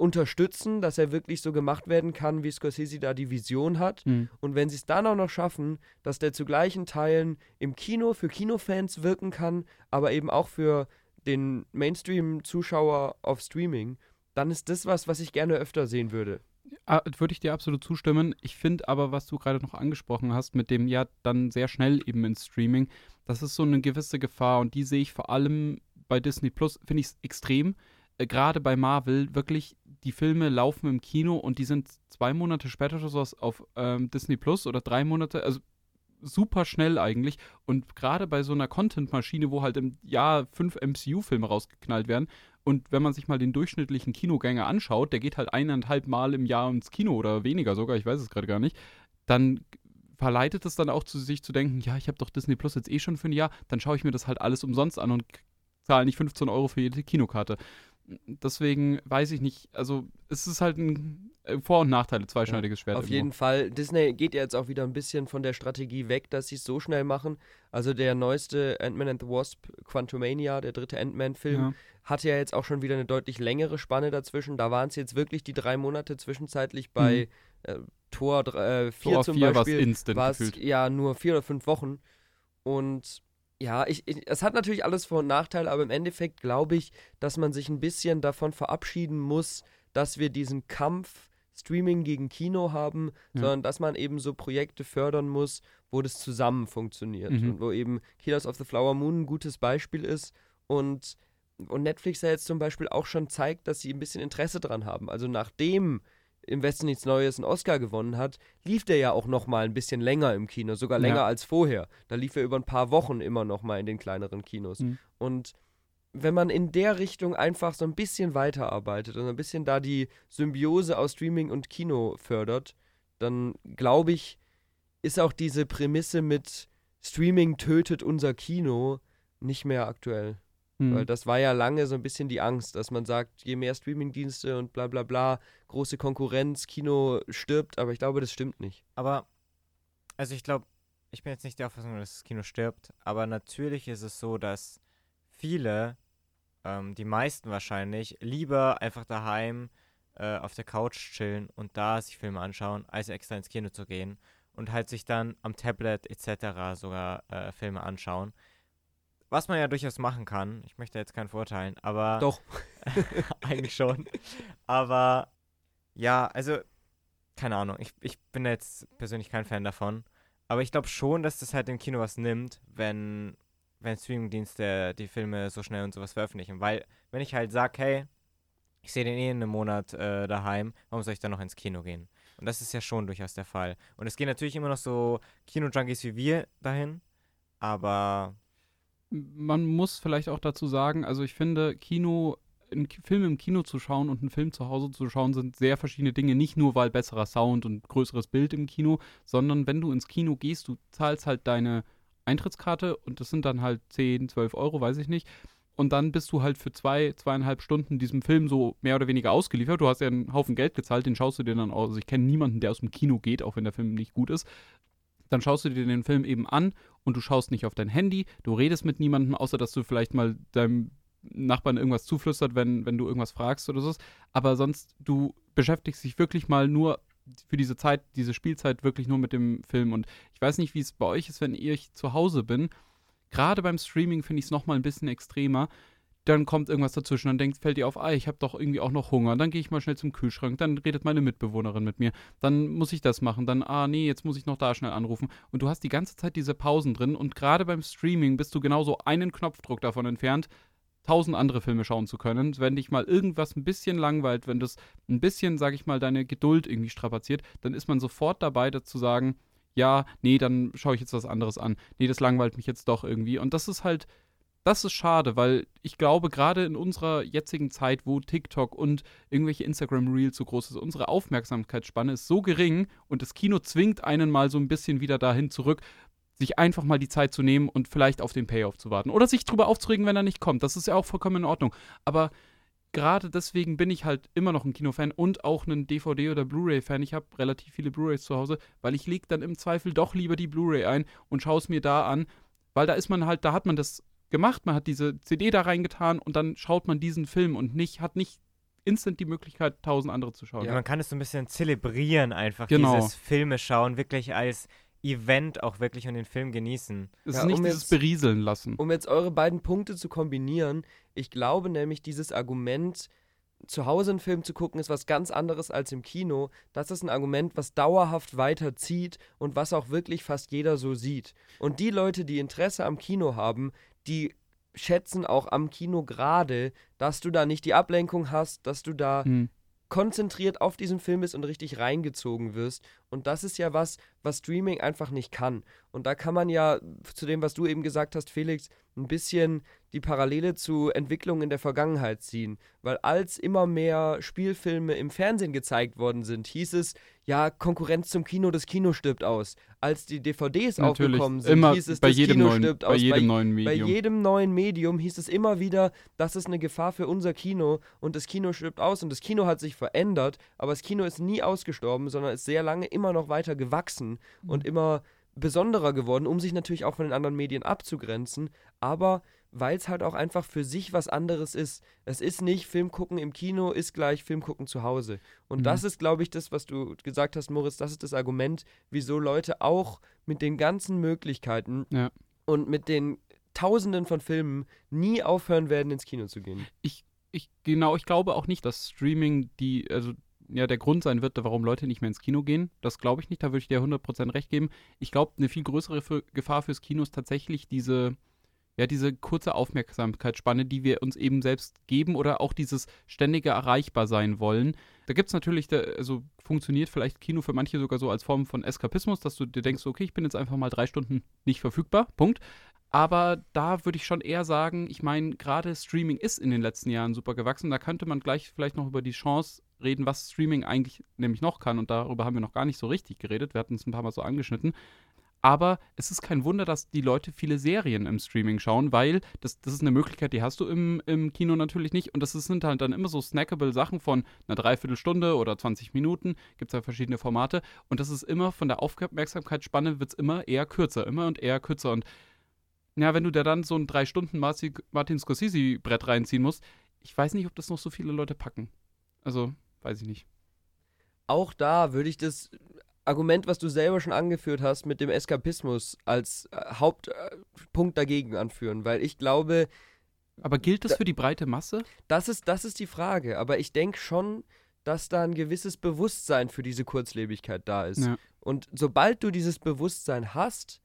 unterstützen, dass er wirklich so gemacht werden kann, wie Scorsese da die Vision hat. Mhm. Und wenn sie es dann auch noch schaffen, dass der zu gleichen Teilen im Kino für Kinofans wirken kann, aber eben auch für den Mainstream-Zuschauer auf Streaming, dann ist das was, was ich gerne öfter sehen würde. Ah, Würde ich dir absolut zustimmen. Ich finde aber, was du gerade noch angesprochen hast, mit dem ja dann sehr schnell eben ins Streaming, das ist so eine gewisse Gefahr und die sehe ich vor allem bei Disney Plus, finde ich es extrem. Äh, gerade bei Marvel, wirklich, die Filme laufen im Kino und die sind zwei Monate später oder sowas auf ähm, Disney Plus oder drei Monate, also super schnell eigentlich. Und gerade bei so einer Content-Maschine, wo halt im Jahr fünf MCU-Filme rausgeknallt werden, und wenn man sich mal den durchschnittlichen Kinogänger anschaut, der geht halt eineinhalb Mal im Jahr ins Kino oder weniger sogar, ich weiß es gerade gar nicht, dann verleitet es dann auch zu sich zu denken, ja, ich habe doch Disney Plus jetzt eh schon für ein Jahr, dann schaue ich mir das halt alles umsonst an und zahle nicht 15 Euro für jede Kinokarte. Deswegen weiß ich nicht, also es ist halt ein äh, Vor- und Nachteile, zweischneidiges Schwert. Auf irgendwo. jeden Fall. Disney geht ja jetzt auch wieder ein bisschen von der Strategie weg, dass sie es so schnell machen. Also der neueste Ant-Man and the Wasp, Quantumania, der dritte Ant-Man-Film, Ja. hatte ja jetzt auch schon wieder eine deutlich längere Spanne dazwischen. Da waren es jetzt wirklich die drei Monate zwischenzeitlich bei äh, Tor 4 Tor zum 4 war's Beispiel. instant war es gefühlt. ja nur vier oder fünf Wochen. Und ja, ich, ich, es hat natürlich alles Vor- und Nachteile, aber im Endeffekt glaube ich, dass man sich ein bisschen davon verabschieden muss, dass wir diesen Kampf Streaming gegen Kino haben, Ja. sondern dass man eben so Projekte fördern muss, wo das zusammen funktioniert. Mhm. Und wo eben Killers of the Flower Moon ein gutes Beispiel ist und, und Netflix ja jetzt zum Beispiel auch schon zeigt, dass sie ein bisschen Interesse dran haben. Also nachdem im Westen nichts Neues einen Oscar gewonnen hat, lief der ja auch noch mal ein bisschen länger im Kino, sogar länger Ja. als vorher. Da lief er über ein paar Wochen immer noch mal in den kleineren Kinos. Mhm. Und wenn man in der Richtung einfach so ein bisschen weiterarbeitet und ein bisschen da die Symbiose aus Streaming und Kino fördert, dann glaube ich, ist auch diese Prämisse mit Streaming tötet unser Kino nicht mehr aktuell. Hm. Weil das war ja lange so ein bisschen die Angst, dass man sagt, je mehr Streamingdienste und bla bla bla, große Konkurrenz, Kino stirbt, aber ich glaube, das stimmt nicht. Aber, also ich glaube, ich bin jetzt nicht der Auffassung, dass das Kino stirbt, aber natürlich ist es so, dass viele, ähm, die meisten wahrscheinlich, lieber einfach daheim äh, auf der Couch chillen und da sich Filme anschauen, als extra ins Kino zu gehen und halt sich dann am Tablet etc. sogar äh, Filme anschauen. Was man ja durchaus machen kann, ich möchte jetzt keinen vorteilen, aber Doch. eigentlich schon. Aber ja, also, keine Ahnung. Ich, ich bin jetzt persönlich kein Fan davon. Aber ich glaube schon, dass das halt dem Kino was nimmt, wenn, wenn Streamingdienste die Filme so schnell und sowas veröffentlichen. Weil, wenn ich halt sage, hey, ich sehe den eh in einem Monat äh, daheim, warum soll ich dann noch ins Kino gehen? Und das ist ja schon durchaus der Fall. Und es gehen natürlich immer noch so Kino-Junkies wie wir dahin. Aber man muss vielleicht auch dazu sagen, also ich finde, Kino, einen Film im Kino zu schauen und einen Film zu Hause zu schauen, sind sehr verschiedene Dinge. Nicht nur, weil besserer Sound und größeres Bild im Kino, sondern wenn du ins Kino gehst, du zahlst halt deine Eintrittskarte und das sind dann halt 10, 12 Euro, weiß ich nicht. Und dann bist du halt für zwei, zweieinhalb Stunden diesem Film so mehr oder weniger ausgeliefert. Du hast ja einen Haufen Geld gezahlt, den schaust du dir dann aus. Also ich kenne niemanden, der aus dem Kino geht, auch wenn der Film nicht gut ist. Dann schaust du dir den Film eben an und du schaust nicht auf dein Handy, du redest mit niemandem, außer dass du vielleicht mal deinem Nachbarn irgendwas zuflüstert, wenn, wenn du irgendwas fragst oder so. Aber sonst, du beschäftigst dich wirklich mal nur für diese Zeit, diese Spielzeit wirklich nur mit dem Film. Und ich weiß nicht, wie es bei euch ist, wenn ich zu Hause bin. Gerade beim Streaming finde ich es nochmal ein bisschen extremer. Dann kommt irgendwas dazwischen, dann denkt, fällt dir auf, ah, ich habe doch irgendwie auch noch Hunger. Dann gehe ich mal schnell zum Kühlschrank, dann redet meine Mitbewohnerin mit mir. Dann muss ich das machen, dann, ah, nee, jetzt muss ich noch da schnell anrufen. Und du hast die ganze Zeit diese Pausen drin und gerade beim Streaming bist du genauso einen Knopfdruck davon entfernt, tausend andere Filme schauen zu können. Wenn dich mal irgendwas ein bisschen langweilt, wenn das ein bisschen, sag ich mal, deine Geduld irgendwie strapaziert, dann ist man sofort dabei, dazu sagen, ja, nee, dann schaue ich jetzt was anderes an. Nee, das langweilt mich jetzt doch irgendwie. Und das ist halt, das ist schade, weil ich glaube, gerade in unserer jetzigen Zeit, wo TikTok und irgendwelche Instagram-Reels so groß ist, unsere Aufmerksamkeitsspanne ist so gering und das Kino zwingt einen mal so ein bisschen wieder dahin zurück, sich einfach mal die Zeit zu nehmen und vielleicht auf den Payoff zu warten. Oder sich drüber aufzuregen, wenn er nicht kommt. Das ist ja auch vollkommen in Ordnung. Aber gerade deswegen bin ich halt immer noch ein Kinofan und auch ein DVD- oder Blu-ray-Fan. Ich habe relativ viele Blu-rays zu Hause, weil ich lege dann im Zweifel doch lieber die Blu-ray ein und schaue es mir da an, weil da ist man halt, da hat man das gemacht, man hat diese CD da reingetan und dann schaut man diesen Film und nicht, hat nicht instant die Möglichkeit, tausend andere zu schauen. Ja, man kann es so ein bisschen zelebrieren, einfach Genau. dieses Filme schauen, wirklich als Event auch wirklich und den Film genießen. Es Ja, ist nicht um dieses jetzt- Berieseln lassen. Um jetzt eure beiden Punkte zu kombinieren, ich glaube nämlich, dieses Argument, zu Hause einen Film zu gucken, ist was ganz anderes als im Kino. Das ist ein Argument, was dauerhaft weiterzieht und was auch wirklich fast jeder so sieht. Und die Leute, die Interesse am Kino haben, die schätzen auch am Kino gerade, dass du da nicht die Ablenkung hast, dass du da Hm. konzentriert auf diesen Film bist und richtig reingezogen wirst. Und das ist ja was, was Streaming einfach nicht kann. Und da kann man ja zu dem, was du eben gesagt hast, Felix, ein bisschen die Parallele zu Entwicklungen in der Vergangenheit ziehen. Weil als immer mehr Spielfilme im Fernsehen gezeigt worden sind, hieß es, ja, Konkurrenz zum Kino, das Kino stirbt aus. Als die DVDs Natürlich, aufgekommen sind, hieß es, bei das jedem Kino neuen, stirbt bei aus. jedem bei, neuen bei Medium. jedem neuen Medium hieß es immer wieder, das ist eine Gefahr für unser Kino und das Kino stirbt aus und das Kino hat sich verändert, aber das Kino ist nie ausgestorben, sondern ist sehr lange immer noch weiter gewachsen und immer besonderer geworden, um sich natürlich auch von den anderen Medien abzugrenzen, aber weil es halt auch einfach für sich was anderes ist. Es ist nicht Film gucken im Kino ist gleich Film gucken zu Hause. Und Mhm. das ist, glaube ich, das, was du gesagt hast, Moritz, das ist das Argument, wieso Leute auch mit den ganzen Möglichkeiten Ja. und mit den Tausenden von Filmen nie aufhören werden, ins Kino zu gehen. ich, genau, ich glaube auch nicht, dass Streaming die, also ja, der Grund sein wird, warum Leute nicht mehr ins Kino gehen. Das glaube ich nicht, da würde ich dir 100% recht geben. Ich glaube, eine viel größere für, Gefahr fürs Kino ist tatsächlich diese, ja, diese kurze Aufmerksamkeitsspanne, die wir uns eben selbst geben oder auch dieses ständige erreichbar sein wollen. Da gibt es natürlich, also funktioniert vielleicht Kino für manche sogar so als Form von Eskapismus, dass du dir denkst, okay, ich bin jetzt einfach mal drei Stunden nicht verfügbar, Punkt. Aber da würde ich schon eher sagen, ich meine, gerade Streaming ist in den letzten Jahren super gewachsen. Da könnte man gleich vielleicht noch über die Chance reden, was Streaming eigentlich nämlich noch kann. Und darüber haben wir noch gar nicht so richtig geredet. Wir hatten es ein paar Mal so angeschnitten. Aber es ist kein Wunder, dass die Leute viele Serien im Streaming schauen, weil das, das ist eine Möglichkeit, die hast du im, im Kino natürlich nicht. Und das sind halt dann immer so snackable Sachen von einer Dreiviertelstunde oder 20 Minuten. Gibt es ja verschiedene Formate. Und das ist immer von der Aufmerksamkeitsspanne wird es immer eher kürzer, immer und eher kürzer. Und ja, wenn du da dann so ein drei Stunden Martin Scorsese-Brett reinziehen musst, ich weiß nicht, ob das noch so viele Leute packen. Also, weiß ich nicht. Auch da würde ich das Argument, was du selber schon angeführt hast, mit dem Eskapismus als äh, Hauptpunkt dagegen anführen, weil ich glaube, Aber gilt das Da- für die breite Masse? das ist, das ist die Frage. Aber ich denke schon, dass da ein gewisses Bewusstsein für diese Kurzlebigkeit da ist. Ja. Und sobald du dieses Bewusstsein hast,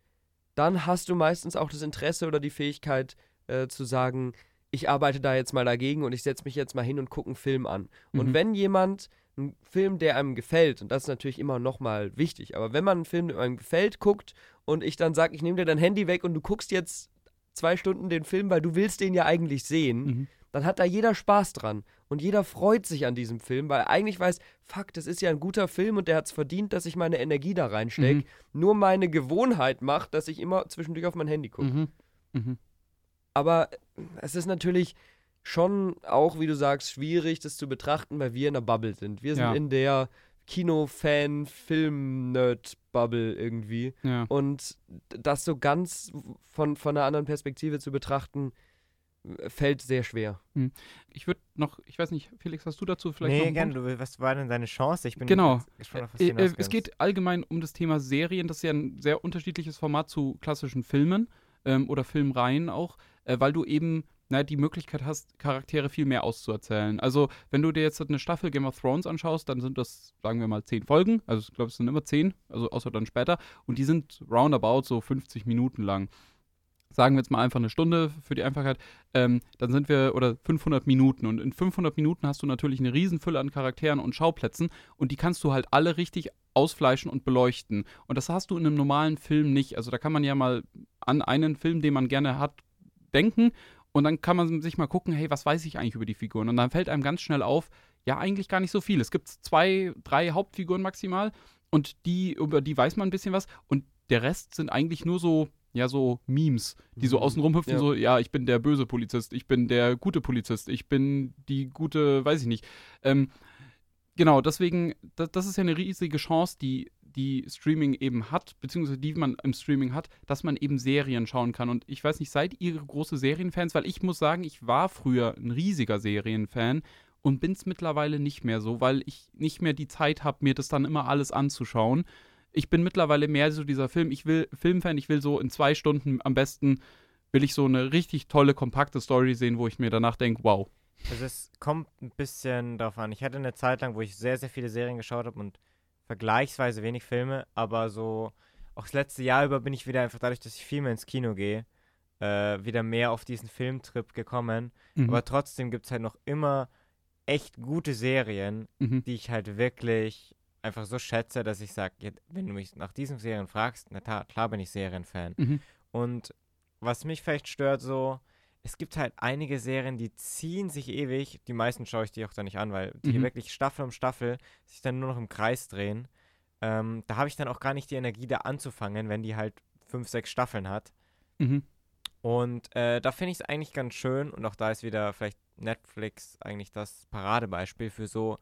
dann hast du meistens auch das Interesse oder die Fähigkeit äh, zu sagen, ich arbeite da jetzt mal dagegen und ich setze mich jetzt mal hin und gucke einen Film an. Und Mhm. wenn jemand einen Film, der einem gefällt, und das ist natürlich immer nochmal wichtig, aber wenn man einen Film, der einem gefällt, guckt und ich dann sage, ich nehme dir dein Handy weg und du guckst jetzt zwei Stunden den Film, weil du willst den ja eigentlich sehen, Mhm. dann hat da jeder Spaß dran. Und jeder freut sich an diesem Film, weil er eigentlich weiß, fuck, das ist ja ein guter Film und der hat es verdient, dass ich meine Energie da reinstecke. Mhm. Nur meine Gewohnheit macht, dass ich immer zwischendurch auf mein Handy gucke. Mhm. Aber es ist natürlich schon auch, wie du sagst, schwierig, das zu betrachten, weil wir in einer Bubble sind. Wir sind Ja. in der Kino-Fan, Film-Nerd-Bubble irgendwie. Ja. Und das so ganz von, von einer anderen Perspektive zu betrachten, fällt sehr schwer. Ich würde noch, ich weiß nicht, Felix, hast du dazu vielleicht noch nee, einen gerne. Punkt? Du, was war denn deine Chance? Ich bin Genau. gespannt, auf was du Äh, äh, es geht allgemein um das Thema Serien. Das ist ja ein sehr unterschiedliches Format zu klassischen Filmen ähm, oder Filmreihen auch, äh, weil du eben na, die Möglichkeit hast, Charaktere viel mehr auszuerzählen. Also, wenn du dir jetzt eine Staffel Game of Thrones anschaust, dann sind das, sagen wir mal, zehn Folgen. Also, ich glaube, es sind immer zehn, also außer dann später. Und die sind roundabout so 50 Minuten lang. Sagen wir jetzt mal einfach eine Stunde für die Einfachheit. Ähm, dann sind wir, oder 500 Minuten. Und in 500 Minuten hast du natürlich eine Riesenfülle an Charakteren und Schauplätzen. Und die kannst du halt alle richtig ausfleischen und beleuchten. Und das hast du in einem normalen Film nicht. Also da kann man ja mal an einen Film, den man gerne hat, denken. Und dann kann man sich mal gucken, hey, was weiß ich eigentlich über die Figuren? Und dann fällt einem ganz schnell auf, ja, eigentlich gar nicht so viel. Es gibt zwei, drei Hauptfiguren maximal. Und die, über die weiß man ein bisschen was. Und der Rest sind eigentlich nur so, ja, so Memes, die so Mhm. außen rumhüpfen, Ja. so, ja, ich bin der böse Polizist, ich bin der gute Polizist, ich bin die gute, weiß ich nicht. Ähm, genau, deswegen, das, das ist ja eine riesige Chance, die, die Streaming eben hat, beziehungsweise die man im Streaming hat, dass man eben Serien schauen kann. Und ich weiß nicht, seid ihr große Serienfans? Weil ich muss sagen, ich war früher ein riesiger Serienfan und bin es mittlerweile nicht mehr so, weil ich nicht mehr die Zeit habe, mir das dann immer alles anzuschauen. Ich bin mittlerweile mehr so dieser Film, ich will Filmfan, ich will so in zwei Stunden am besten will ich so eine richtig tolle, kompakte Story sehen, wo ich mir danach denke, wow. Also es kommt ein bisschen darauf an. Ich hatte eine Zeit lang, wo ich sehr, sehr viele Serien geschaut habe und vergleichsweise wenig Filme, aber so auch das letzte Jahr über bin ich wieder einfach dadurch, dass ich viel mehr ins Kino gehe, äh, wieder mehr auf diesen Filmtrip gekommen. Mhm. Aber trotzdem gibt es halt noch immer echt gute Serien, mhm. die ich halt wirklich einfach so schätze, dass ich sage, wenn du mich nach diesen Serien fragst, na klar, klar bin ich Serienfan. Mhm. Und was mich vielleicht stört, so, es gibt halt einige Serien, die ziehen sich ewig. Die meisten schaue ich die auch da nicht an, weil die Mhm. wirklich Staffel um Staffel sich dann nur noch im Kreis drehen. Ähm, da habe ich dann auch gar nicht die Energie, da anzufangen, wenn die halt fünf, sechs Staffeln hat. Mhm. Und äh, da finde ich es eigentlich ganz schön. Und auch da ist wieder vielleicht Netflix eigentlich das Paradebeispiel für so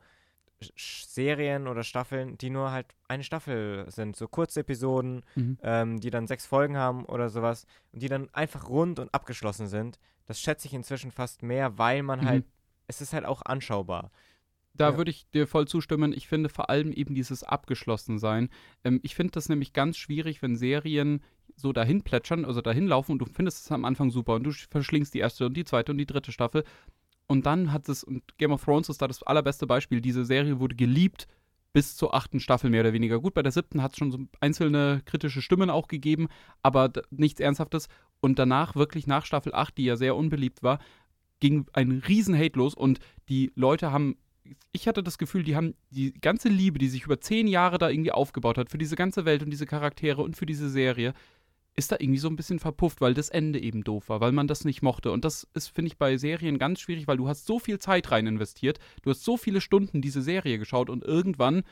Serien oder Staffeln, die nur halt eine Staffel sind. So Kurzepisoden, Mhm. ähm, die dann sechs Folgen haben oder sowas. Und die dann einfach rund und abgeschlossen sind. Das schätze ich inzwischen fast mehr, weil man Mhm. halt, es ist halt auch anschaubar. Da Ja. würde ich dir voll zustimmen. Ich finde vor allem eben dieses Abgeschlossensein. Ähm, ich finde das nämlich ganz schwierig, wenn Serien so dahin plätschern, also dahin laufen und du findest es am Anfang super und du sch- verschlingst die erste und die zweite und die dritte Staffel. Und dann hat es, und Game of Thrones ist da das allerbeste Beispiel, diese Serie wurde geliebt bis zur achten Staffel mehr oder weniger. Gut, bei der siebten hat es schon so einzelne kritische Stimmen auch gegeben, aber nichts Ernsthaftes. Und danach, wirklich nach Staffel 8, die ja sehr unbeliebt war, ging ein riesen Hate los und die Leute haben ich hatte das Gefühl, die haben die ganze Liebe, die sich über zehn Jahre da irgendwie aufgebaut hat, für diese ganze Welt und diese Charaktere und für diese Serie, ist da irgendwie so ein bisschen verpufft, weil das Ende eben doof war, weil man das nicht mochte. Und das ist, finde ich, bei Serien ganz schwierig, weil du hast so viel Zeit rein investiert, du hast so viele Stunden diese Serie geschaut und irgendwann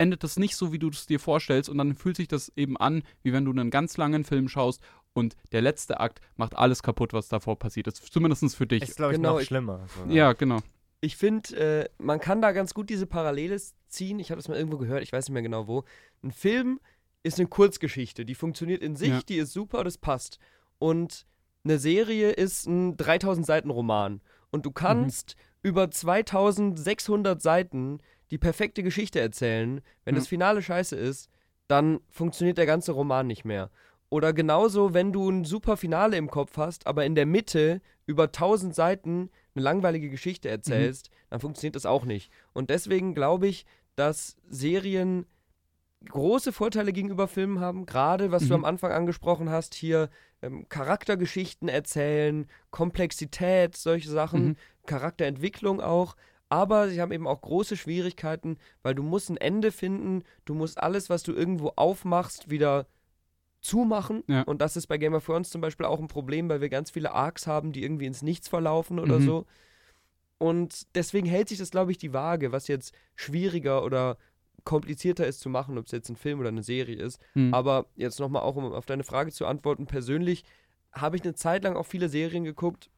endet das nicht so, wie du es dir vorstellst und dann fühlt sich das eben an, wie wenn du einen ganz langen Film schaust und der letzte Akt macht alles kaputt, was davor passiert ist. Zumindest für dich. Ist, glaube ich, Genau, noch ich- schlimmer. sogar. ja, genau. Ich finde, äh, man kann da ganz gut diese Parallele ziehen. Ich habe das mal irgendwo gehört, ich weiß nicht mehr genau wo. Ein Film ist eine Kurzgeschichte, die funktioniert in sich, Ja. die ist super, das passt. Und eine Serie ist ein 3000 Seiten Roman. Und du kannst über 2600 Seiten die perfekte Geschichte erzählen. Wenn Ja. das Finale scheiße ist, dann funktioniert der ganze Roman nicht mehr. Oder genauso, wenn du ein super Finale im Kopf hast, aber in der Mitte über 1000 Seiten eine langweilige Geschichte erzählst, dann funktioniert das auch nicht. Und deswegen glaube ich, dass Serien große Vorteile gegenüber Filmen haben, gerade was du Mhm. am Anfang angesprochen hast, hier ähm, Charaktergeschichten erzählen, Komplexität, solche Sachen, Mhm. Charakterentwicklung auch. Aber sie haben eben auch große Schwierigkeiten, weil du musst ein Ende finden, du musst alles, was du irgendwo aufmachst, wieder zumachen. Ja. Und das ist bei Game of Thrones zum Beispiel auch ein Problem, weil wir ganz viele Arcs haben, die irgendwie ins Nichts verlaufen oder Mhm. so. Und deswegen hält sich das, glaube ich, die Waage, was jetzt schwieriger oder komplizierter ist zu machen, ob es jetzt ein Film oder eine Serie ist. Mhm. Aber jetzt nochmal auch, um auf deine Frage zu antworten, persönlich habe ich eine Zeit lang auch viele Serien geguckt,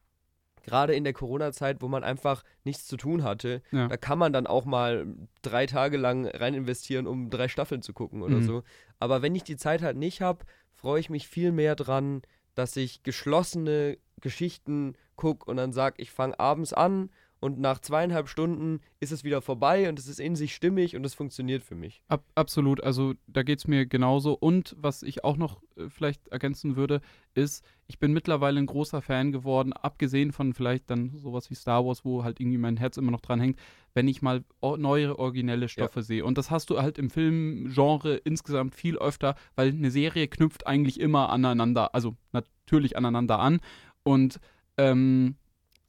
gerade in der Corona-Zeit, wo man einfach nichts zu tun hatte. Ja. Da kann man dann auch mal drei Tage lang rein investieren, um drei Staffeln zu gucken oder Mhm. so. Aber wenn ich die Zeit halt nicht habe, freue ich mich viel mehr dran, dass ich geschlossene Geschichten gucke und dann sage, ich fange abends an und nach zweieinhalb Stunden ist es wieder vorbei und es ist in sich stimmig und es funktioniert für mich. Ab, absolut, also da geht es mir genauso. Und was ich auch noch äh, vielleicht ergänzen würde, ist, ich bin mittlerweile ein großer Fan geworden, abgesehen von vielleicht dann sowas wie Star Wars, wo halt irgendwie mein Herz immer noch dran hängt, wenn ich mal neue, originelle Stoffe sehe. Und das hast du halt im Filmgenre insgesamt viel öfter, weil eine Serie knüpft eigentlich immer aneinander, also natürlich aneinander an. Und ähm,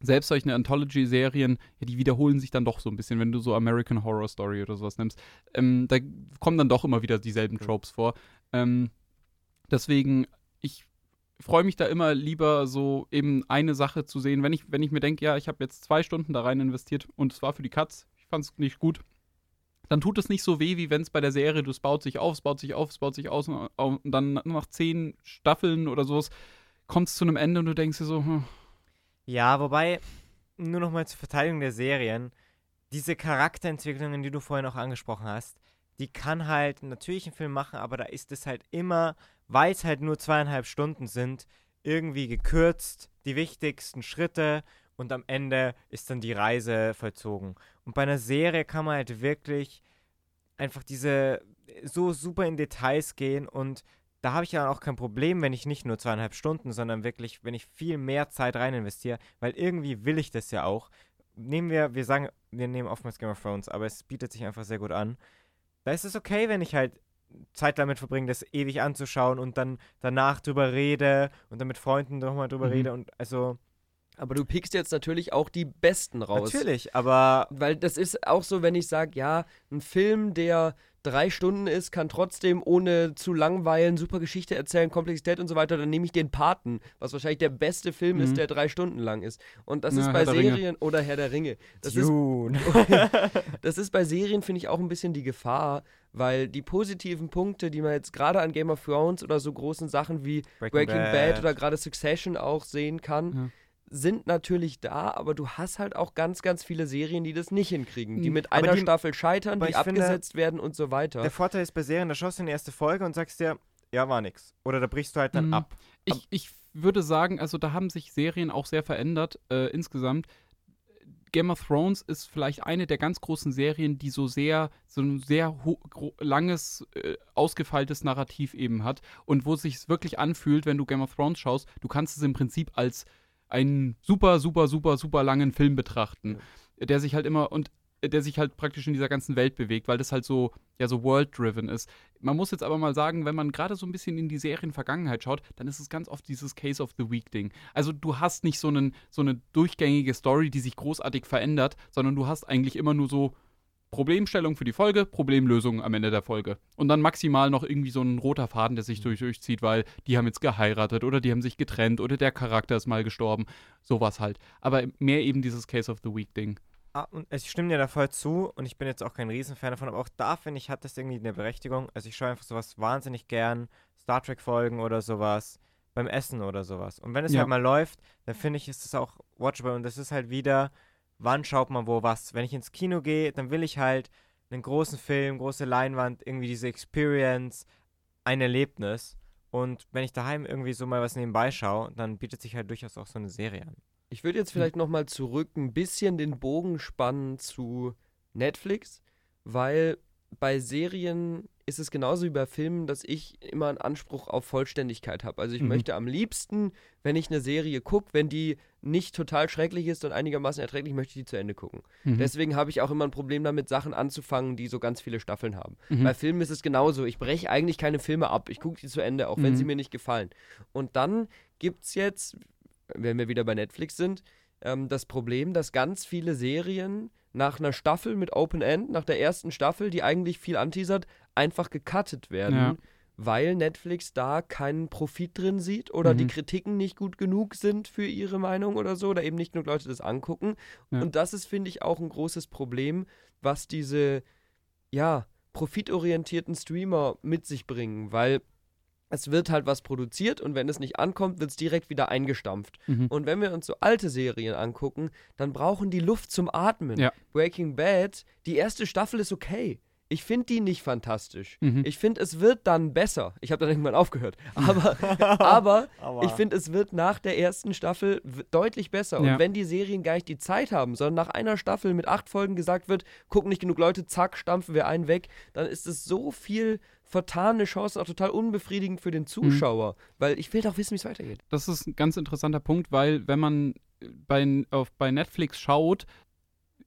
selbst solche Anthology-Serien, ja, die wiederholen sich dann doch so ein bisschen, wenn du so American Horror Story oder sowas nimmst. Ähm, da kommen dann doch immer wieder dieselben. Tropes vor. Ähm, deswegen, ich freue mich da immer lieber so eben eine Sache zu sehen. Wenn ich, wenn ich mir denke, ja, ich habe jetzt zwei Stunden da rein investiert und es war für die Katz, ich fand es nicht gut, dann tut es nicht so weh, wie wenn es bei der Serie, du es baut sich auf, es baut sich auf, es baut sich aus und, und dann nach zehn Staffeln oder sowas kommt es zu einem Ende und du denkst dir so, hm, Ja, wobei, nur nochmal zur Verteidigung der Serien, diese Charakterentwicklungen, die du vorhin auch angesprochen hast, die kann halt natürlich ein Film machen, aber da ist es halt immer, weil es halt nur zweieinhalb Stunden sind, irgendwie gekürzt, die wichtigsten Schritte und am Ende ist dann die Reise vollzogen. Und bei einer Serie kann man halt wirklich einfach diese so super in Details gehen und da habe ich ja auch kein Problem, wenn ich nicht nur zweieinhalb Stunden, sondern wirklich, wenn ich viel mehr Zeit rein investiere, weil irgendwie will ich das ja auch. Nehmen wir, wir sagen, wir nehmen oftmals Game of Thrones, aber es bietet sich einfach sehr gut an. Da ist es okay, wenn ich halt Zeit damit verbringe, das ewig anzuschauen und dann danach drüber rede und dann mit Freunden nochmal drüber Mhm. rede und also Aber du pickst jetzt natürlich auch die Besten raus. natürlich, aber Weil das ist auch so, wenn ich sage, ja, ein Film, der drei Stunden ist, kann trotzdem ohne zu langweilen, super Geschichte erzählen, Komplexität und so weiter, dann nehme ich den Paten, was wahrscheinlich der beste Film Mhm. ist, der drei Stunden lang ist. Und das Ja, ist bei Ringe. Serien oder Herr der Ringe. Das ist das ist bei Serien, finde ich, auch ein bisschen die Gefahr, weil die positiven Punkte, die man jetzt gerade an Game of Thrones oder so großen Sachen wie Breaking Bad, oder gerade Succession auch sehen kann, Ja. Sind natürlich da, aber du hast halt auch ganz, ganz viele Serien, die das nicht hinkriegen, die Mhm. mit Aber einer die- Staffel scheitern, die ich finde, abgesetzt werden und so weiter. Der Vorteil ist bei Serien, da schaust du in die erste Folge und sagst dir, ja, war nix. Oder da brichst du halt dann Mhm. ab. Ich, ich würde sagen, also da haben sich Serien auch sehr verändert äh, insgesamt. Game of Thrones ist vielleicht eine der ganz großen Serien, die so sehr, so ein sehr langes, äh, ausgefeiltes Narrativ eben hat und wo es sich wirklich anfühlt, wenn du Game of Thrones schaust, du kannst es im Prinzip als einen super, super, super, super langen Film betrachten, der sich halt immer und äh, der sich halt praktisch in dieser ganzen Welt bewegt, weil das halt so, ja, so world-driven ist. Man muss jetzt aber mal sagen, wenn man gerade so ein bisschen in die Serienvergangenheit schaut, dann ist es ganz oft dieses Case of the Week Ding. Also du hast nicht so, einen, so eine durchgängige Story, die sich großartig verändert, sondern du hast eigentlich immer nur so Problemstellung für die Folge, Problemlösung am Ende der Folge. Und dann maximal noch irgendwie so ein roter Faden, der sich durch, durchzieht, weil die haben jetzt geheiratet oder die haben sich getrennt oder der Charakter ist mal gestorben. Sowas halt. Aber mehr eben dieses Case of the Week Ding. Ah, und ich stimme dir da voll zu und ich bin jetzt auch kein Riesenfan davon, aber auch da finde ich, hat das irgendwie eine Berechtigung. Also ich schaue einfach sowas wahnsinnig gern, Star Trek-Folgen oder sowas, beim Essen oder sowas. Und wenn es Ja. halt mal läuft, dann finde ich, ist es auch watchable und das ist halt wieder, wann schaut man wo was. Wenn ich ins Kino gehe, dann will ich halt einen großen Film, große Leinwand, irgendwie diese Experience, ein Erlebnis. Und wenn ich daheim irgendwie so mal was nebenbei schaue, dann bietet sich halt durchaus auch so eine Serie an. Ich würde jetzt vielleicht nochmal zurück ein bisschen den Bogen spannen zu Netflix, weil bei Serien ist es genauso wie bei Filmen, dass ich immer einen Anspruch auf Vollständigkeit habe. Also ich Mhm. möchte am liebsten, wenn ich eine Serie gucke, wenn die nicht total schrecklich ist und einigermaßen erträglich, möchte ich die zu Ende gucken. Mhm. Deswegen habe ich auch immer ein Problem damit, Sachen anzufangen, die so ganz viele Staffeln haben. Mhm. Bei Filmen ist es genauso. Ich breche eigentlich keine Filme ab. Ich gucke die zu Ende, auch wenn Mhm. sie mir nicht gefallen. Und dann gibt es jetzt, wenn wir wieder bei Netflix sind, ähm, das Problem, dass ganz viele Serien nach einer Staffel mit Open End, nach der ersten Staffel, die eigentlich viel anteasert, einfach gecuttet werden. Ja. Weil Netflix da keinen Profit drin sieht oder die Mhm. Kritiken nicht gut genug sind für ihre Meinung oder so, oder eben nicht genug Leute das angucken. Ja. Und das ist, finde ich, auch ein großes Problem, was diese, ja, profitorientierten Streamer mit sich bringen, weil es wird halt was produziert und wenn es nicht ankommt, wird es direkt wieder eingestampft. Mhm. Und wenn wir uns so alte Serien angucken, dann brauchen die Luft zum Atmen. Ja. Breaking Bad, die erste Staffel ist okay. Ich finde die nicht fantastisch. Mhm. Ich finde, es wird dann besser. Ich habe dann irgendwann aufgehört. Aber, aber ich finde, es wird nach der ersten Staffel deutlich besser. Ja. Und wenn die Serien gar nicht die Zeit haben, sondern nach einer Staffel mit acht Folgen gesagt wird, gucken nicht genug Leute, zack, stampfen wir einen weg, dann ist es so viel vertane Chancen, auch total unbefriedigend für den Zuschauer. Weil ich will doch wissen, wie es weitergeht. Das ist ein ganz interessanter Punkt, weil wenn man bei, auf, bei Netflix schaut,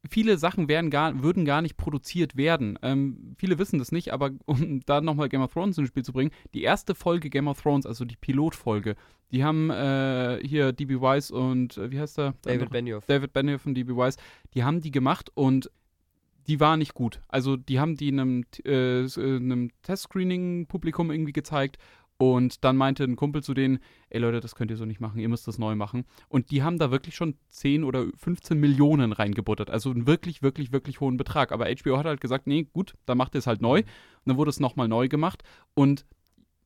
viele Sachen werden gar, würden gar nicht produziert werden. Ähm, viele wissen das nicht, aber um da nochmal Game of Thrones ins Spiel zu bringen, die erste Folge Game of Thrones, also die Pilotfolge, die haben äh, hier DB Wise und äh, wie heißt der? David andere? Benioff. David Benioff und DB Wise, die haben die gemacht und die war nicht gut. Also die haben die einem, äh, äh, einem Testscreening-Publikum irgendwie gezeigt und dann meinte ein Kumpel zu denen, ey Leute, das könnt ihr so nicht machen, ihr müsst das neu machen. Und die haben da wirklich schon 10 oder 15 Millionen reingebuttert. Also einen wirklich, wirklich, wirklich hohen Betrag. Aber HBO hat halt gesagt, nee, gut, dann macht ihr es halt neu. Und dann wurde es nochmal neu gemacht. Und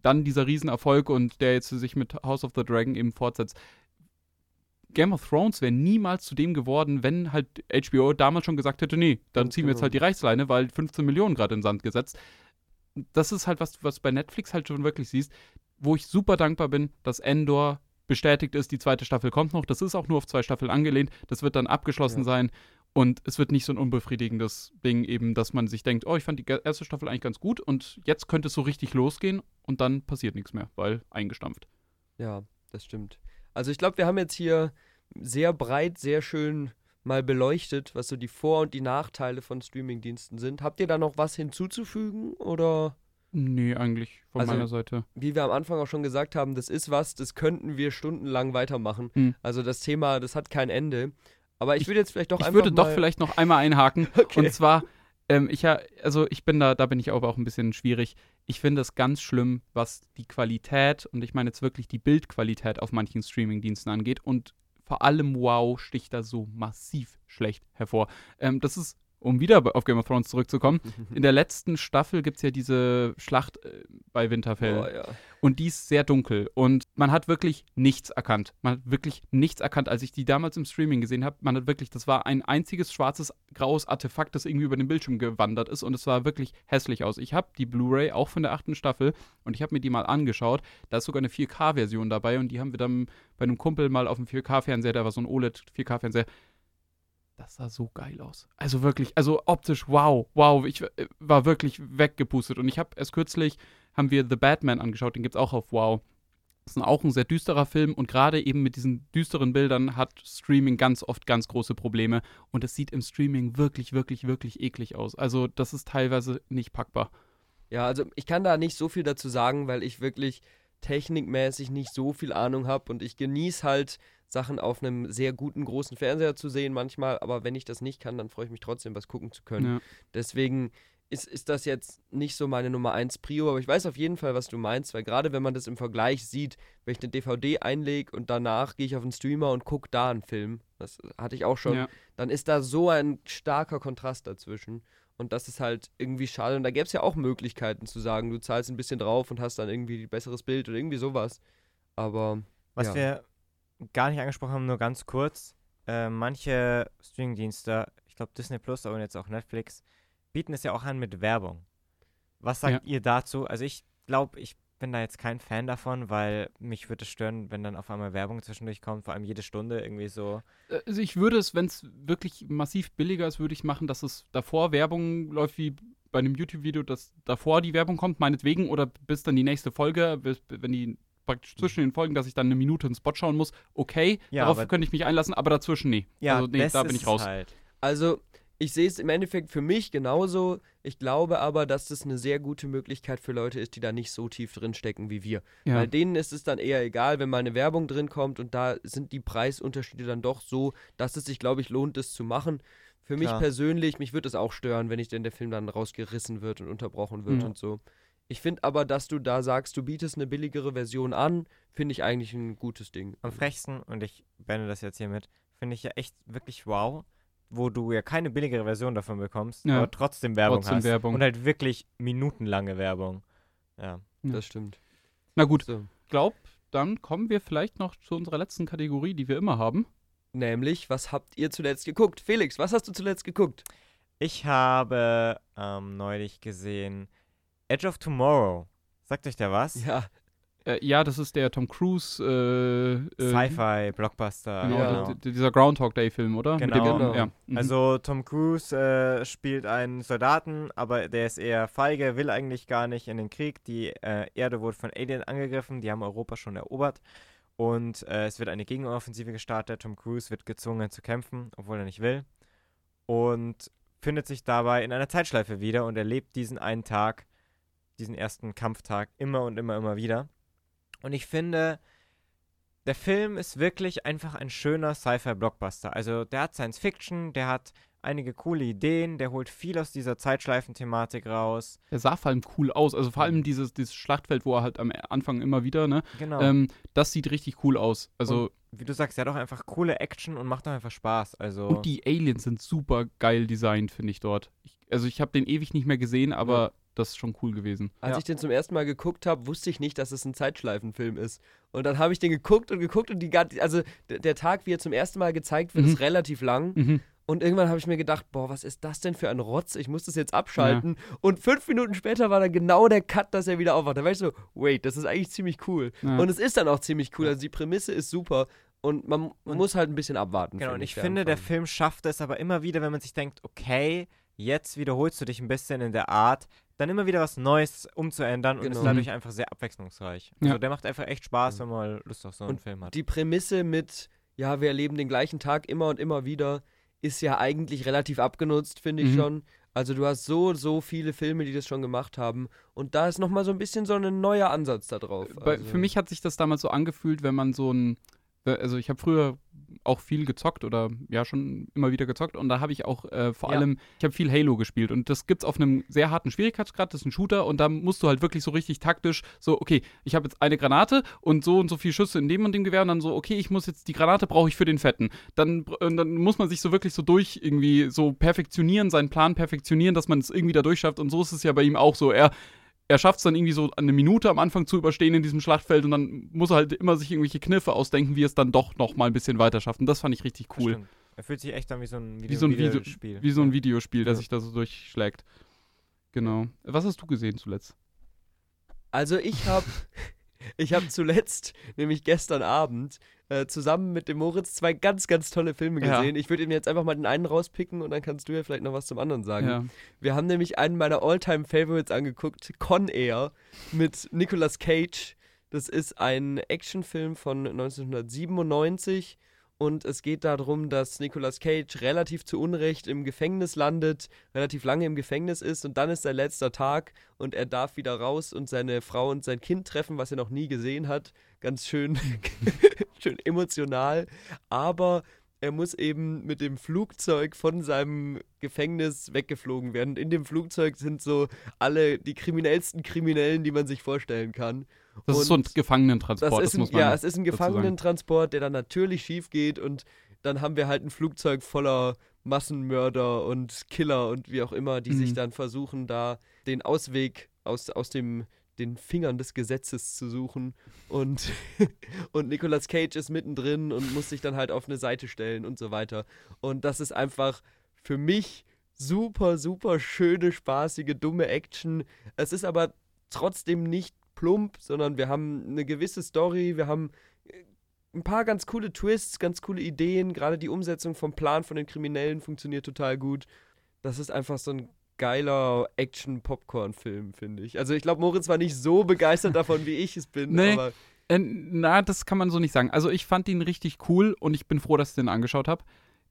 dann dieser Riesenerfolg und der jetzt sich mit House of the Dragon eben fortsetzt. Game of Thrones wäre niemals zu dem geworden, wenn halt HBO damals schon gesagt hätte, nee, dann ziehen wir jetzt genau. halt die Reichsleine, weil 15 Millionen gerade in den Sand gesetzt. Das ist halt was, was bei Netflix halt schon wirklich siehst, wo ich super dankbar bin, dass Endor bestätigt ist, die zweite Staffel kommt noch. Das ist auch nur auf zwei Staffeln angelehnt. Das wird dann abgeschlossen Ja. sein. Und es wird nicht so ein unbefriedigendes Ding eben, dass man sich denkt, oh, ich fand die erste Staffel eigentlich ganz gut und jetzt könnte es so richtig losgehen und dann passiert nichts mehr, weil eingestampft. Ja, das stimmt. Also ich glaube, wir haben jetzt hier sehr breit, sehr schön mal beleuchtet, was so die Vor- und die Nachteile von Streamingdiensten sind. Habt ihr da noch was hinzuzufügen oder Nee, eigentlich von Also- meiner Seite. wie wir am Anfang auch schon gesagt haben, das ist was, das könnten wir stundenlang weitermachen. Hm. Also das Thema, das hat kein Ende. Aber ich würde jetzt vielleicht doch ich einfach würde mal doch vielleicht noch einmal einhaken. Okay. Und zwar, Ähm, ich ja, also ich bin da, da bin ich aber auch ein bisschen schwierig. Ich finde es ganz schlimm, was die Qualität, und ich meine jetzt wirklich die Bildqualität auf manchen Streamingdiensten angeht. Und vor allem Wow sticht da so massiv schlecht hervor. Ähm, das ist um wieder auf Game of Thrones zurückzukommen, in der letzten Staffel gibt es ja diese Schlacht äh, bei Winterfell. Oh, ja. Und die ist sehr dunkel. Und man hat wirklich nichts erkannt. Man hat wirklich nichts erkannt. Als ich die damals im Streaming gesehen habe, man hat wirklich, das war ein einziges schwarzes, graues Artefakt, das irgendwie über den Bildschirm gewandert ist. Und es sah wirklich hässlich aus. Ich habe die Blu-ray auch von der achten Staffel und ich habe mir die mal angeschaut. Da ist sogar eine 4K-Version dabei und die haben wir dann bei einem Kumpel mal auf dem 4K-Fernseher, da war so ein OLED-4K-Fernseher das sah so geil aus. Also wirklich, also optisch, wow, wow. Ich äh, war wirklich weggepustet. Und ich habe erst kürzlich, haben wir The Batman angeschaut, den gibt es auch auf Wow. Das ist auch ein sehr düsterer Film und gerade eben mit diesen düsteren Bildern hat Streaming ganz oft ganz große Probleme und es sieht im Streaming wirklich, wirklich, wirklich eklig aus. Also das ist teilweise nicht packbar. Ja, also ich kann da nicht so viel dazu sagen, weil ich wirklich technikmäßig nicht so viel Ahnung habe und ich genieße halt Sachen auf einem sehr guten großen Fernseher zu sehen manchmal, aber wenn ich das nicht kann, dann freue ich mich trotzdem, was gucken zu können. Ja. Deswegen ist, ist das jetzt nicht so meine Nummer 1 Prio, aber ich weiß auf jeden Fall, was du meinst, weil gerade wenn man das im Vergleich sieht, wenn ich eine DVD einlege und danach gehe ich auf den Streamer und gucke da einen Film, das hatte ich auch schon, ja. dann ist da so ein starker Kontrast dazwischen. Und das ist halt irgendwie schade. Und da gäbe es ja auch Möglichkeiten zu sagen, du zahlst ein bisschen drauf und hast dann irgendwie ein besseres Bild oder irgendwie sowas. Aber. Was ja. wir gar nicht angesprochen haben, nur ganz kurz. Äh, manche Streamingdienste, ich glaube Disney Plus, aber jetzt auch Netflix, bieten es ja auch an mit Werbung. Was sagt ja. ihr dazu? Also ich glaube, ich bin da jetzt kein Fan davon, weil mich würde es stören, wenn dann auf einmal Werbung zwischendurch kommt, vor allem jede Stunde irgendwie so. Äh, also ich würde es, wenn es wirklich massiv billiger ist, würde ich machen, dass es davor Werbung läuft wie bei einem YouTube-Video, dass davor die Werbung kommt, meinetwegen, oder bis dann die nächste Folge, bis, wenn die praktisch zwischen den Folgen, dass ich dann eine Minute einen Spot schauen muss, okay, ja, darauf könnte ich mich einlassen, aber dazwischen nee. Ja, also nee, da bin ich raus. Halt. Also, ich sehe es im Endeffekt für mich genauso. Ich glaube aber, dass das eine sehr gute Möglichkeit für Leute ist, die da nicht so tief drin stecken wie wir. Ja. Weil denen ist es dann eher egal, wenn mal eine Werbung drin kommt und da sind die Preisunterschiede dann doch so, dass es sich, glaube ich, lohnt, das zu machen. Für Klar. mich persönlich, mich würde es auch stören, wenn ich denn der Film dann rausgerissen wird und unterbrochen wird mhm. und so. Ich finde aber, dass du da sagst, du bietest eine billigere Version an, finde ich eigentlich ein gutes Ding. Am frechsten, und ich beende das jetzt hiermit, finde ich ja echt wirklich wow, wo du ja keine billigere Version davon bekommst, ja. aber trotzdem Werbung trotzdem hast. Werbung. Und halt wirklich minutenlange Werbung. Ja, ja. das stimmt. Na gut, so. glaub, dann kommen wir vielleicht noch zu unserer letzten Kategorie, die wir immer haben. Nämlich, was habt ihr zuletzt geguckt? Felix, was hast du zuletzt geguckt? Ich habe ähm, neulich gesehen Edge of Tomorrow. Sagt euch der was? Ja. Äh, ja, das ist der Tom Cruise äh, äh, Sci-Fi-Blockbuster. Genau, genau. dieser Groundhog Day-Film, oder? Genau. genau. Ja. Mhm. Also Tom Cruise äh, spielt einen Soldaten, aber der ist eher feige, will eigentlich gar nicht in den Krieg. Die äh, Erde wurde von Alien angegriffen, die haben Europa schon erobert. Und äh, es wird eine Gegenoffensive gestartet. Tom Cruise wird gezwungen zu kämpfen, obwohl er nicht will. Und findet sich dabei in einer Zeitschleife wieder und erlebt diesen einen Tag diesen ersten Kampftag immer und immer, immer wieder. Und ich finde, der Film ist wirklich einfach ein schöner Sci-Fi-Blockbuster. Also der hat Science Fiction, der hat einige coole Ideen, der holt viel aus dieser Zeitschleifen-Thematik raus. Der sah vor allem cool aus, also vor allem dieses, dieses Schlachtfeld, wo er halt am Anfang immer wieder, ne? Genau. Ähm, das sieht richtig cool aus. Also und, wie du sagst, der hat auch einfach coole Action und macht auch einfach Spaß. Also und die Aliens sind super geil designt, finde ich dort. Ich, also ich habe den ewig nicht mehr gesehen, aber ja das ist schon cool gewesen. Als ja. ich den zum ersten Mal geguckt habe, wusste ich nicht, dass es ein Zeitschleifenfilm ist. Und dann habe ich den geguckt und geguckt und die ganze, also der Tag, wie er zum ersten Mal gezeigt wird, mhm. ist relativ lang. Mhm. Und irgendwann habe ich mir gedacht, boah, was ist das denn für ein Rotz? Ich muss das jetzt abschalten. Ja. Und fünf Minuten später war dann genau der Cut, dass er wieder aufwacht. Da war ich so, wait, das ist eigentlich ziemlich cool. Ja. Und es ist dann auch ziemlich cool. Also die Prämisse ist super. Und man und muss halt ein bisschen abwarten. Genau, und ich finde, der Film schafft es aber immer wieder, wenn man sich denkt, okay, jetzt wiederholst du dich ein bisschen in der Art, dann immer wieder was Neues umzuändern genau. und ist genau. dadurch einfach sehr abwechslungsreich. Also ja. der macht einfach echt Spaß, wenn man Lust auf so einen und Film hat. Die Prämisse mit, ja, wir erleben den gleichen Tag immer und immer wieder, ist ja eigentlich relativ abgenutzt, finde ich mhm. schon. Also du hast so, so viele Filme, die das schon gemacht haben. Und da ist nochmal so ein bisschen so ein neuer Ansatz da drauf. Also. Für mich hat sich das damals so angefühlt, wenn man so ein Also ich habe früher auch viel gezockt oder ja schon immer wieder gezockt und da habe ich auch äh, vor Ja. allem, ich habe viel Halo gespielt und das gibt's auf einem sehr harten Schwierigkeitsgrad, das ist ein Shooter und da musst du halt wirklich so richtig taktisch so, okay, ich habe jetzt eine Granate und so und so viele Schüsse in dem und dem Gewehr und dann so, okay, ich muss jetzt die Granate brauche ich für den Fetten. Dann, dann muss man sich so wirklich so durch irgendwie so perfektionieren, seinen Plan perfektionieren, dass man es irgendwie da durchschafft und so ist es ja bei ihm auch so. Er er schafft es dann irgendwie so eine Minute am Anfang zu überstehen in diesem Schlachtfeld und dann muss er halt immer sich irgendwelche Kniffe ausdenken, wie er es dann doch noch mal ein bisschen weiter schafft. Und das fand ich richtig Das cool. stimmt. Er fühlt sich echt an wie so ein, Wie so ein Video- Videospiel. Wie so ein Videospiel, das Ja. sich da so durchschlägt. Genau. Was hast du gesehen zuletzt? Also ich habe ich habe zuletzt, nämlich gestern Abend, äh, zusammen mit dem Moritz zwei ganz, ganz tolle Filme Ja. gesehen. Ich würde ihm jetzt einfach mal den einen rauspicken und dann kannst du ja vielleicht noch was zum anderen sagen. Ja. Wir haben nämlich einen meiner All-Time-Favorites angeguckt, Con Air, mit Nicolas Cage. Das ist ein Actionfilm von 1997 und es geht darum, dass Nicolas Cage relativ zu Unrecht im Gefängnis landet, relativ lange im Gefängnis ist und dann ist sein letzter Tag und er darf wieder raus und seine Frau und sein Kind treffen, was er noch nie gesehen hat. Ganz schön, schön emotional. Aber er muss eben mit dem Flugzeug von seinem Gefängnis weggeflogen werden. Und in dem Flugzeug sind so alle die kriminellsten Kriminellen, die man sich vorstellen kann. Das ist so ein Und Gefangenentransport, das das, ein, muss man ja, es ist ein. Gefangenentransport, der dann natürlich schief geht und dann haben wir halt ein Flugzeug voller Massenmörder und Killer und wie auch immer, die sich Mhm. dann versuchen, da den Ausweg aus, aus dem, den Fingern des Gesetzes zu suchen. Und, und Nicolas Cage ist mittendrin und muss sich dann halt auf eine Seite stellen und so weiter. Und das ist einfach für mich super, super schöne, spaßige, dumme Action. Es ist aber trotzdem nicht plump, sondern wir haben eine gewisse Story, wir haben äh, ein paar ganz coole Twists, ganz coole Ideen. Gerade die Umsetzung vom Plan von den Kriminellen funktioniert total gut. Das ist einfach so ein geiler Action-Popcorn-Film, finde ich. Also ich glaube, Moritz war nicht so begeistert davon, wie ich es bin. Nee. Aber Äh, na, das kann man so nicht sagen. Also ich fand ihn richtig cool und ich bin froh, dass ich den angeschaut habe.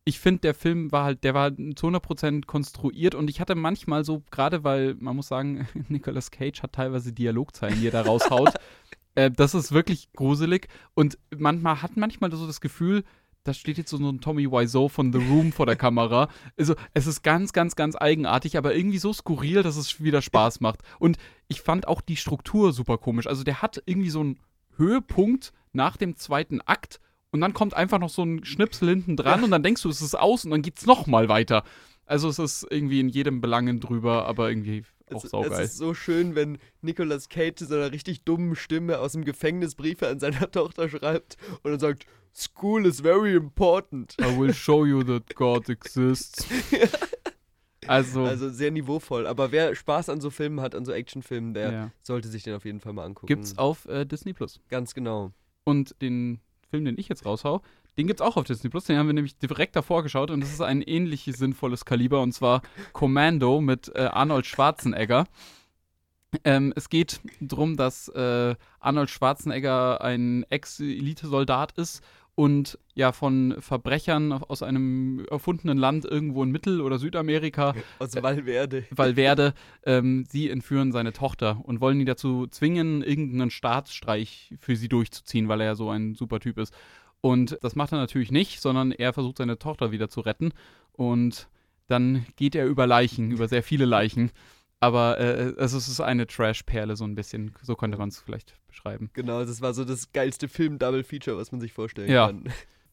Ich finde, der Film war halt, der war zu 100% konstruiert und ich hatte manchmal so, gerade weil, man muss sagen, Nicolas Cage hat teilweise Dialogzeilen, die er da raushaut. äh, das ist wirklich gruselig und manchmal hat manchmal so das Gefühl, da steht jetzt so ein Tommy Wiseau von The Room vor der Kamera. Also es ist ganz, ganz, ganz eigenartig, aber irgendwie so skurril, dass es wieder Spaß macht. Und ich fand auch die Struktur super komisch. Also der hat irgendwie so einen Höhepunkt nach dem zweiten Akt und dann kommt einfach noch so ein Schnipsel hinten dran und dann denkst du, es ist aus und dann geht's noch mal weiter. Also es ist irgendwie in jedem Belangen drüber, aber irgendwie auch es, es saugeil. ist so schön, wenn Nicolas Cage in so einer richtig dummen Stimme aus dem Gefängnis Briefe an seiner Tochter schreibt und dann sagt, School is very important. I will show you that God exists. Also, Also sehr niveauvoll. Aber wer Spaß an so Filmen hat, an so Actionfilmen, der ja. sollte sich den auf jeden Fall mal angucken. gibt's auf äh, Disney Plus. Ganz genau. Und den Film, den ich jetzt raushau, den gibt's auch auf Disney Plus. Den haben wir nämlich direkt davor geschaut und das ist ein ähnliches sinnvolles Kaliber und zwar Commando mit äh, Arnold Schwarzenegger. Ähm, es geht darum, dass äh, Arnold Schwarzenegger ein Ex-Elitesoldat ist und ja von Verbrechern aus einem erfundenen Land irgendwo in Mittel- oder Südamerika Aus Valverde. Valverde, ähm, sie entführen seine Tochter und wollen ihn dazu zwingen, irgendeinen Staatsstreich für sie durchzuziehen, weil er ja so ein super Typ ist. Und das macht er natürlich nicht, sondern er versucht seine Tochter wieder zu retten. Und dann geht er über Leichen, über sehr viele Leichen. Aber äh, also es ist eine Trash-Perle, so ein bisschen. So könnte man es vielleicht beschreiben. Genau, das war so das geilste Film-Double-Feature, was man sich vorstellen Ja. kann.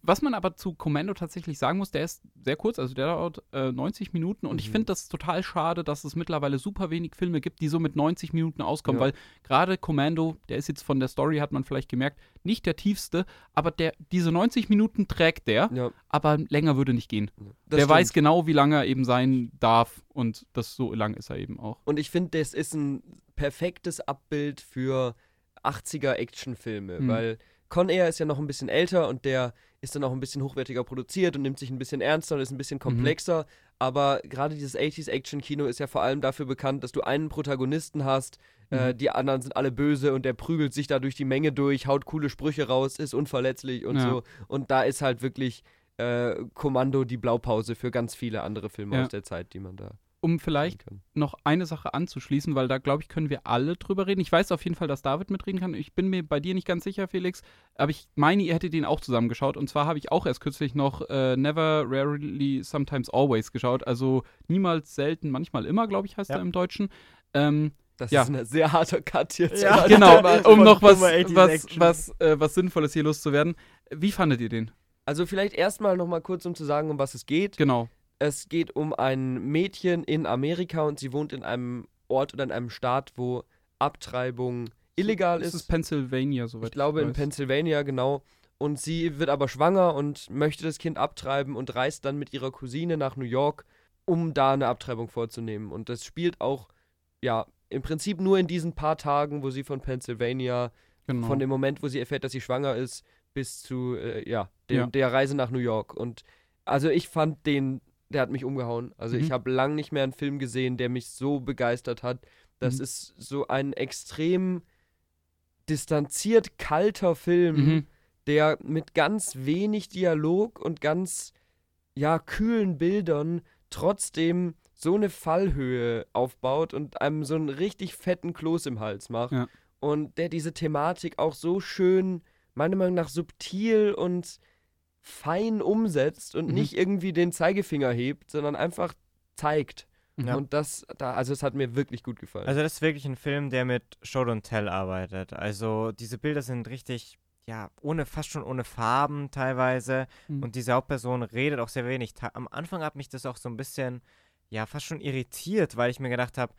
Was man aber zu Commando tatsächlich sagen muss, der ist sehr kurz, also der dauert äh, 90 Minuten und ich Mhm. finde das total schade, dass es mittlerweile super wenig Filme gibt, die so mit 90 Minuten auskommen, Ja. weil gerade Commando, der ist jetzt von der Story, hat man vielleicht gemerkt, nicht der tiefste, aber der, diese 90 Minuten trägt der, Ja, aber länger würde nicht gehen. das der stimmt. weiß genau, wie lange er eben sein darf und das so lang ist er eben auch. Und ich finde, das ist ein perfektes Abbild für 80er Actionfilme, Mhm. weil Con Air ist ja noch ein bisschen älter und der ist dann auch ein bisschen hochwertiger produziert und nimmt sich ein bisschen ernster und ist ein bisschen komplexer. Aber gerade dieses 80s Action-Kino ist ja vor allem dafür bekannt, dass du einen Protagonisten hast, äh, die anderen sind alle böse und der prügelt sich da durch die Menge durch, haut coole Sprüche raus, ist unverletzlich und Ja. so. Und da ist halt wirklich äh, Kommando die Blaupause für ganz viele andere Filme Ja. aus der Zeit, die man da. Um vielleicht noch eine Sache anzuschließen, weil da, glaube ich, können wir alle drüber reden. Ich weiß auf jeden Fall, dass David mitreden kann. Ich bin mir bei dir nicht ganz sicher, Felix, aber ich meine, ihr hättet den auch zusammengeschaut. Und zwar habe ich auch erst kürzlich noch äh, Never, Rarely, Sometimes, Always geschaut. Also niemals, selten, manchmal immer, glaube ich, heißt Ja. er im Deutschen. Ähm, Das Ja. ist ein sehr harter Cut jetzt. Ja, genau, um noch was, Boomer 80s was, was, äh, was Sinnvolles hier loszuwerden. Wie fandet ihr den? Also vielleicht erstmal nochmal kurz, um zu sagen, um was es geht. Genau. Es geht um ein Mädchen in Amerika und sie wohnt in einem Ort oder in einem Staat, wo Abtreibung illegal ist. ist Pennsylvania, soweit Ich glaube in weiß. Pennsylvania, genau. Und sie wird aber schwanger und möchte das Kind abtreiben und reist dann mit ihrer Cousine nach New York, um da eine Abtreibung vorzunehmen. Und das spielt auch, ja, im Prinzip nur in diesen paar Tagen, wo sie von Pennsylvania, Genau. von dem Moment, wo sie erfährt, dass sie schwanger ist, bis zu, äh, ja, dem, Ja. der Reise nach New York. Und also ich fand den, der hat mich umgehauen. Also ich Mhm. habe lang nicht mehr einen Film gesehen, der mich so begeistert hat. Das Mhm. ist so ein extrem distanziert kalter Film Mhm. der mit ganz wenig Dialog und ganz, ja, kühlen Bildern trotzdem so eine Fallhöhe aufbaut und einem so einen richtig fetten Kloß im Hals macht. Ja. Und der diese Thematik auch so schön, meiner Meinung nach, subtil und fein umsetzt und Mhm. nicht irgendwie den Zeigefinger hebt, sondern einfach zeigt. Ja. Und das, da, also es hat mir wirklich gut gefallen. Also das ist wirklich ein Film, der mit Show don't Tell arbeitet. Also diese Bilder sind richtig, ja, ohne, fast schon ohne Farben teilweise. Mhm. Und diese Hauptperson redet auch sehr wenig. Ta Am Anfang hat mich das auch so ein bisschen, ja, fast schon irritiert, weil ich mir gedacht habe,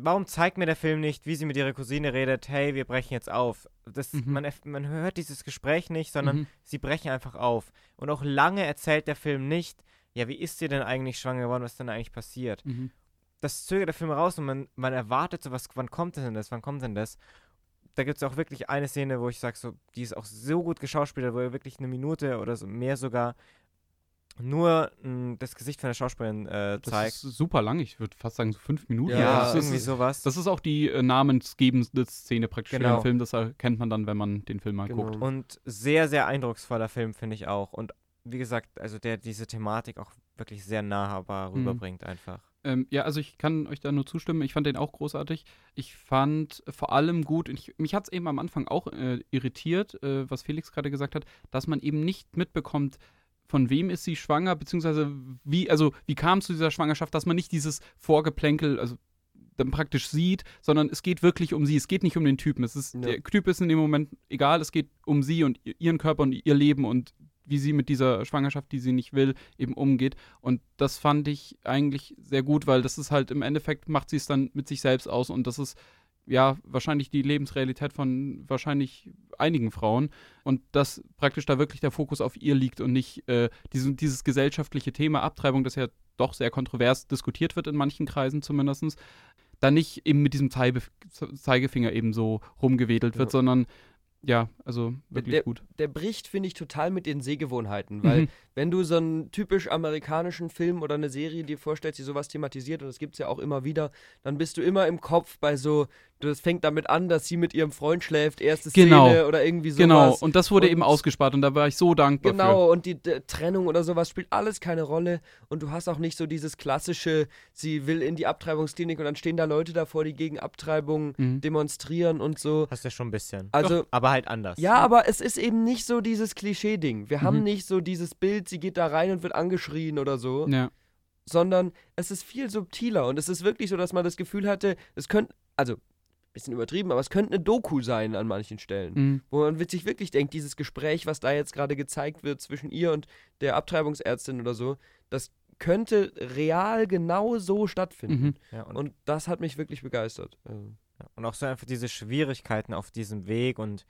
warum zeigt mir der Film nicht, wie sie mit ihrer Cousine redet, hey, wir brechen jetzt auf. Das, Mhm. man, man hört dieses Gespräch nicht, sondern Mhm. sie brechen einfach auf. Und auch lange erzählt der Film nicht, ja, wie ist sie denn eigentlich schwanger geworden, was ist denn eigentlich passiert? Mhm. das zögert der Film raus und man, man erwartet so was, wann kommt denn das, wann kommt denn das? Da gibt es auch wirklich eine Szene, wo ich sage, so, die ist auch so gut geschauspielert, wo er wirklich eine Minute oder so mehr sogar nur mh, das Gesicht von der Schauspielerin äh, Das zeigt. ist super lang, ich würde fast sagen so fünf Minuten. Ja, Ja, das, ist, irgendwie sowas. das ist auch die äh, namensgebende Szene praktisch für Genau. den Film. Das erkennt man dann, wenn man den Film mal Genau. guckt. und sehr, sehr eindrucksvoller Film, finde ich auch. Und wie gesagt, also der diese Thematik auch wirklich sehr nahbar Mhm. rüberbringt einfach. Ähm, ja, also ich kann euch da nur zustimmen. Ich fand den auch großartig. Ich fand vor allem gut, und ich, mich hat es eben am Anfang auch äh, irritiert, äh, was Felix gerade gesagt hat, dass man eben nicht mitbekommt, von wem ist sie schwanger, beziehungsweise wie, also wie kam es zu dieser Schwangerschaft, dass man nicht dieses Vorgeplänkel, also dann praktisch sieht, sondern es geht wirklich um sie. Es geht nicht um den Typen. Es ist, Ja. Der Typ ist in dem Moment egal, es geht um sie und ihren Körper und ihr Leben und wie sie mit dieser Schwangerschaft, die sie nicht will, eben umgeht. Und das fand ich eigentlich sehr gut, weil das ist halt im Endeffekt macht sie es dann mit sich selbst aus und das ist ja wahrscheinlich die Lebensrealität von wahrscheinlich einigen Frauen und dass praktisch da wirklich der Fokus auf ihr liegt und nicht äh, diesen, dieses gesellschaftliche Thema Abtreibung, das ja doch sehr kontrovers diskutiert wird in manchen Kreisen zumindest, da nicht eben mit diesem Zeige, Zeigefinger eben so rumgewedelt wird, Ja. sondern ja, also wirklich der, gut. der bricht, finde ich, total mit den Sehgewohnheiten, weil Mhm. wenn du so einen typisch amerikanischen Film oder eine Serie dir vorstellst, die sowas thematisiert, und das gibt es ja auch immer wieder, dann bist du immer im Kopf bei so, das fängt damit an, dass sie mit ihrem Freund schläft, erste Genau. Szene oder irgendwie sowas. Genau, und das wurde Und- eben ausgespart und da war ich so dankbar für. Genau, und die D Trennung oder sowas spielt alles keine Rolle. Und du hast auch nicht so dieses klassische, sie will in die Abtreibungsklinik und dann stehen da Leute davor, die gegen Abtreibung Mhm. demonstrieren und so. Hast du ja schon ein bisschen. Also, Aber halt anders. ja, aber es ist eben nicht so dieses Klischee-Ding. Wir haben Mhm. nicht so dieses Bild, sie geht da rein und wird angeschrien oder so, Ja. sondern es ist viel subtiler und es ist wirklich so, dass man das Gefühl hatte, es könnte, also, bisschen übertrieben, aber es könnte eine Doku sein an manchen Stellen. Mhm. Wo man sich wirklich denkt, dieses Gespräch, was da jetzt gerade gezeigt wird zwischen ihr und der Abtreibungsärztin oder so, das könnte real genau so stattfinden. Mhm. Ja, und, Und das hat mich wirklich begeistert. Also, ja, und auch so einfach diese Schwierigkeiten auf diesem Weg und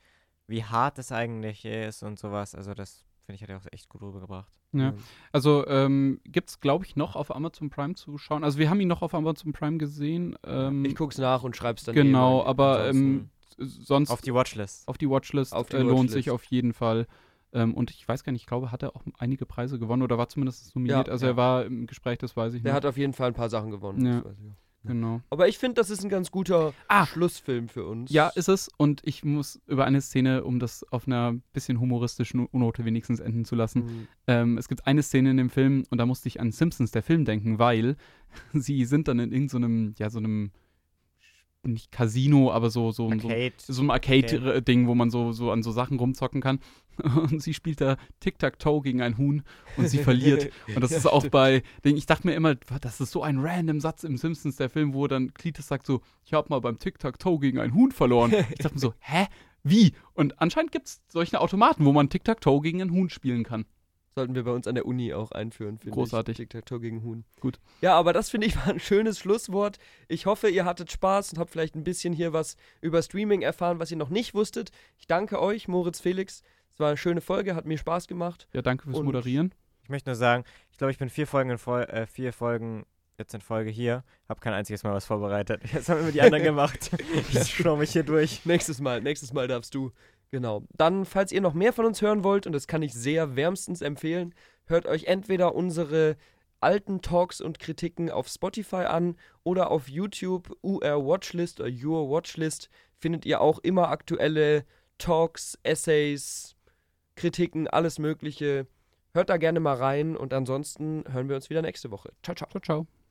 wie hart es eigentlich ist und sowas. Also das, finde ich, hat er auch echt gut rübergebracht. Ja. ähm, Also ähm, gibt es, glaube ich, noch auf Amazon Prime zu schauen. Also wir haben ihn noch auf Amazon Prime gesehen. Ähm, Ich guck's nach und schreib's dann genau, eh rein. aber ähm, sonst Auf die Watchlist. auf die Watchlist Auf die äh, lohnt sich auf jeden Fall. Ähm, und ich weiß gar nicht, ich glaube, hat er auch einige Preise gewonnen oder war zumindest nominiert. Ja, also ja. er war im Gespräch, das weiß ich Der nicht. hat auf jeden Fall ein paar Sachen gewonnen. Ja. Genau. Aber ich finde, das ist ein ganz guter Ah. Schlussfilm für uns. Ja, ist es. Und ich muss über eine Szene, um das auf einer bisschen humoristischen Note wenigstens enden zu lassen. Mhm. Ähm, es gibt eine Szene in dem Film und da musste ich an Simpsons, der Film, denken, weil sie sind dann in irgendeinem, ja, so einem, nicht Casino, aber so, so, so, Arcade. so einem Arcade-Ding, wo man so, so an so Sachen rumzocken kann. Und sie spielt da Tic-Tac-Toe gegen ein Huhn und sie verliert. Und das Ja, ist auch stimmt. bei, ich dachte mir immer, das ist so ein random Satz im Simpsons, der Film, wo dann Cletus sagt so, ich habe mal beim Tic-Tac-Toe gegen ein Huhn verloren. Ich dachte mir so, hä? Wie? Und anscheinend gibt es solche Automaten, wo man Tic-Tac-Toe gegen ein Huhn spielen kann. Sollten wir bei uns an der Uni auch einführen. finde Großartig. Ich. Tic-Tac-Toe gegen Huhn. Gut. Ja, aber das finde ich war ein schönes Schlusswort. Ich hoffe, ihr hattet Spaß und habt vielleicht ein bisschen hier was über Streaming erfahren, was ihr noch nicht wusstet. Ich danke euch, Moritz Felix. Es war eine schöne Folge, hat mir Spaß gemacht. Ja, danke fürs Und- Moderieren. Ich möchte nur sagen, ich glaube, ich bin vier Folgen in Fol äh, vier Folgen jetzt in Folge hier, habe kein einziges Mal was vorbereitet. Jetzt haben immer die anderen gemacht. Ich schau mich hier durch. Nächstes Mal, nächstes Mal darfst du. Genau. Dann, falls ihr noch mehr von uns hören wollt, und das kann ich sehr wärmstens empfehlen, hört euch entweder unsere alten Talks und Kritiken auf Spotify an oder auf YouTube UR Watchlist oder Your Watchlist findet ihr auch immer aktuelle Talks, Essays, Kritiken, alles Mögliche. Hört da gerne mal rein und ansonsten hören wir uns wieder nächste Woche. Ciao, ciao. Ciao, ciao.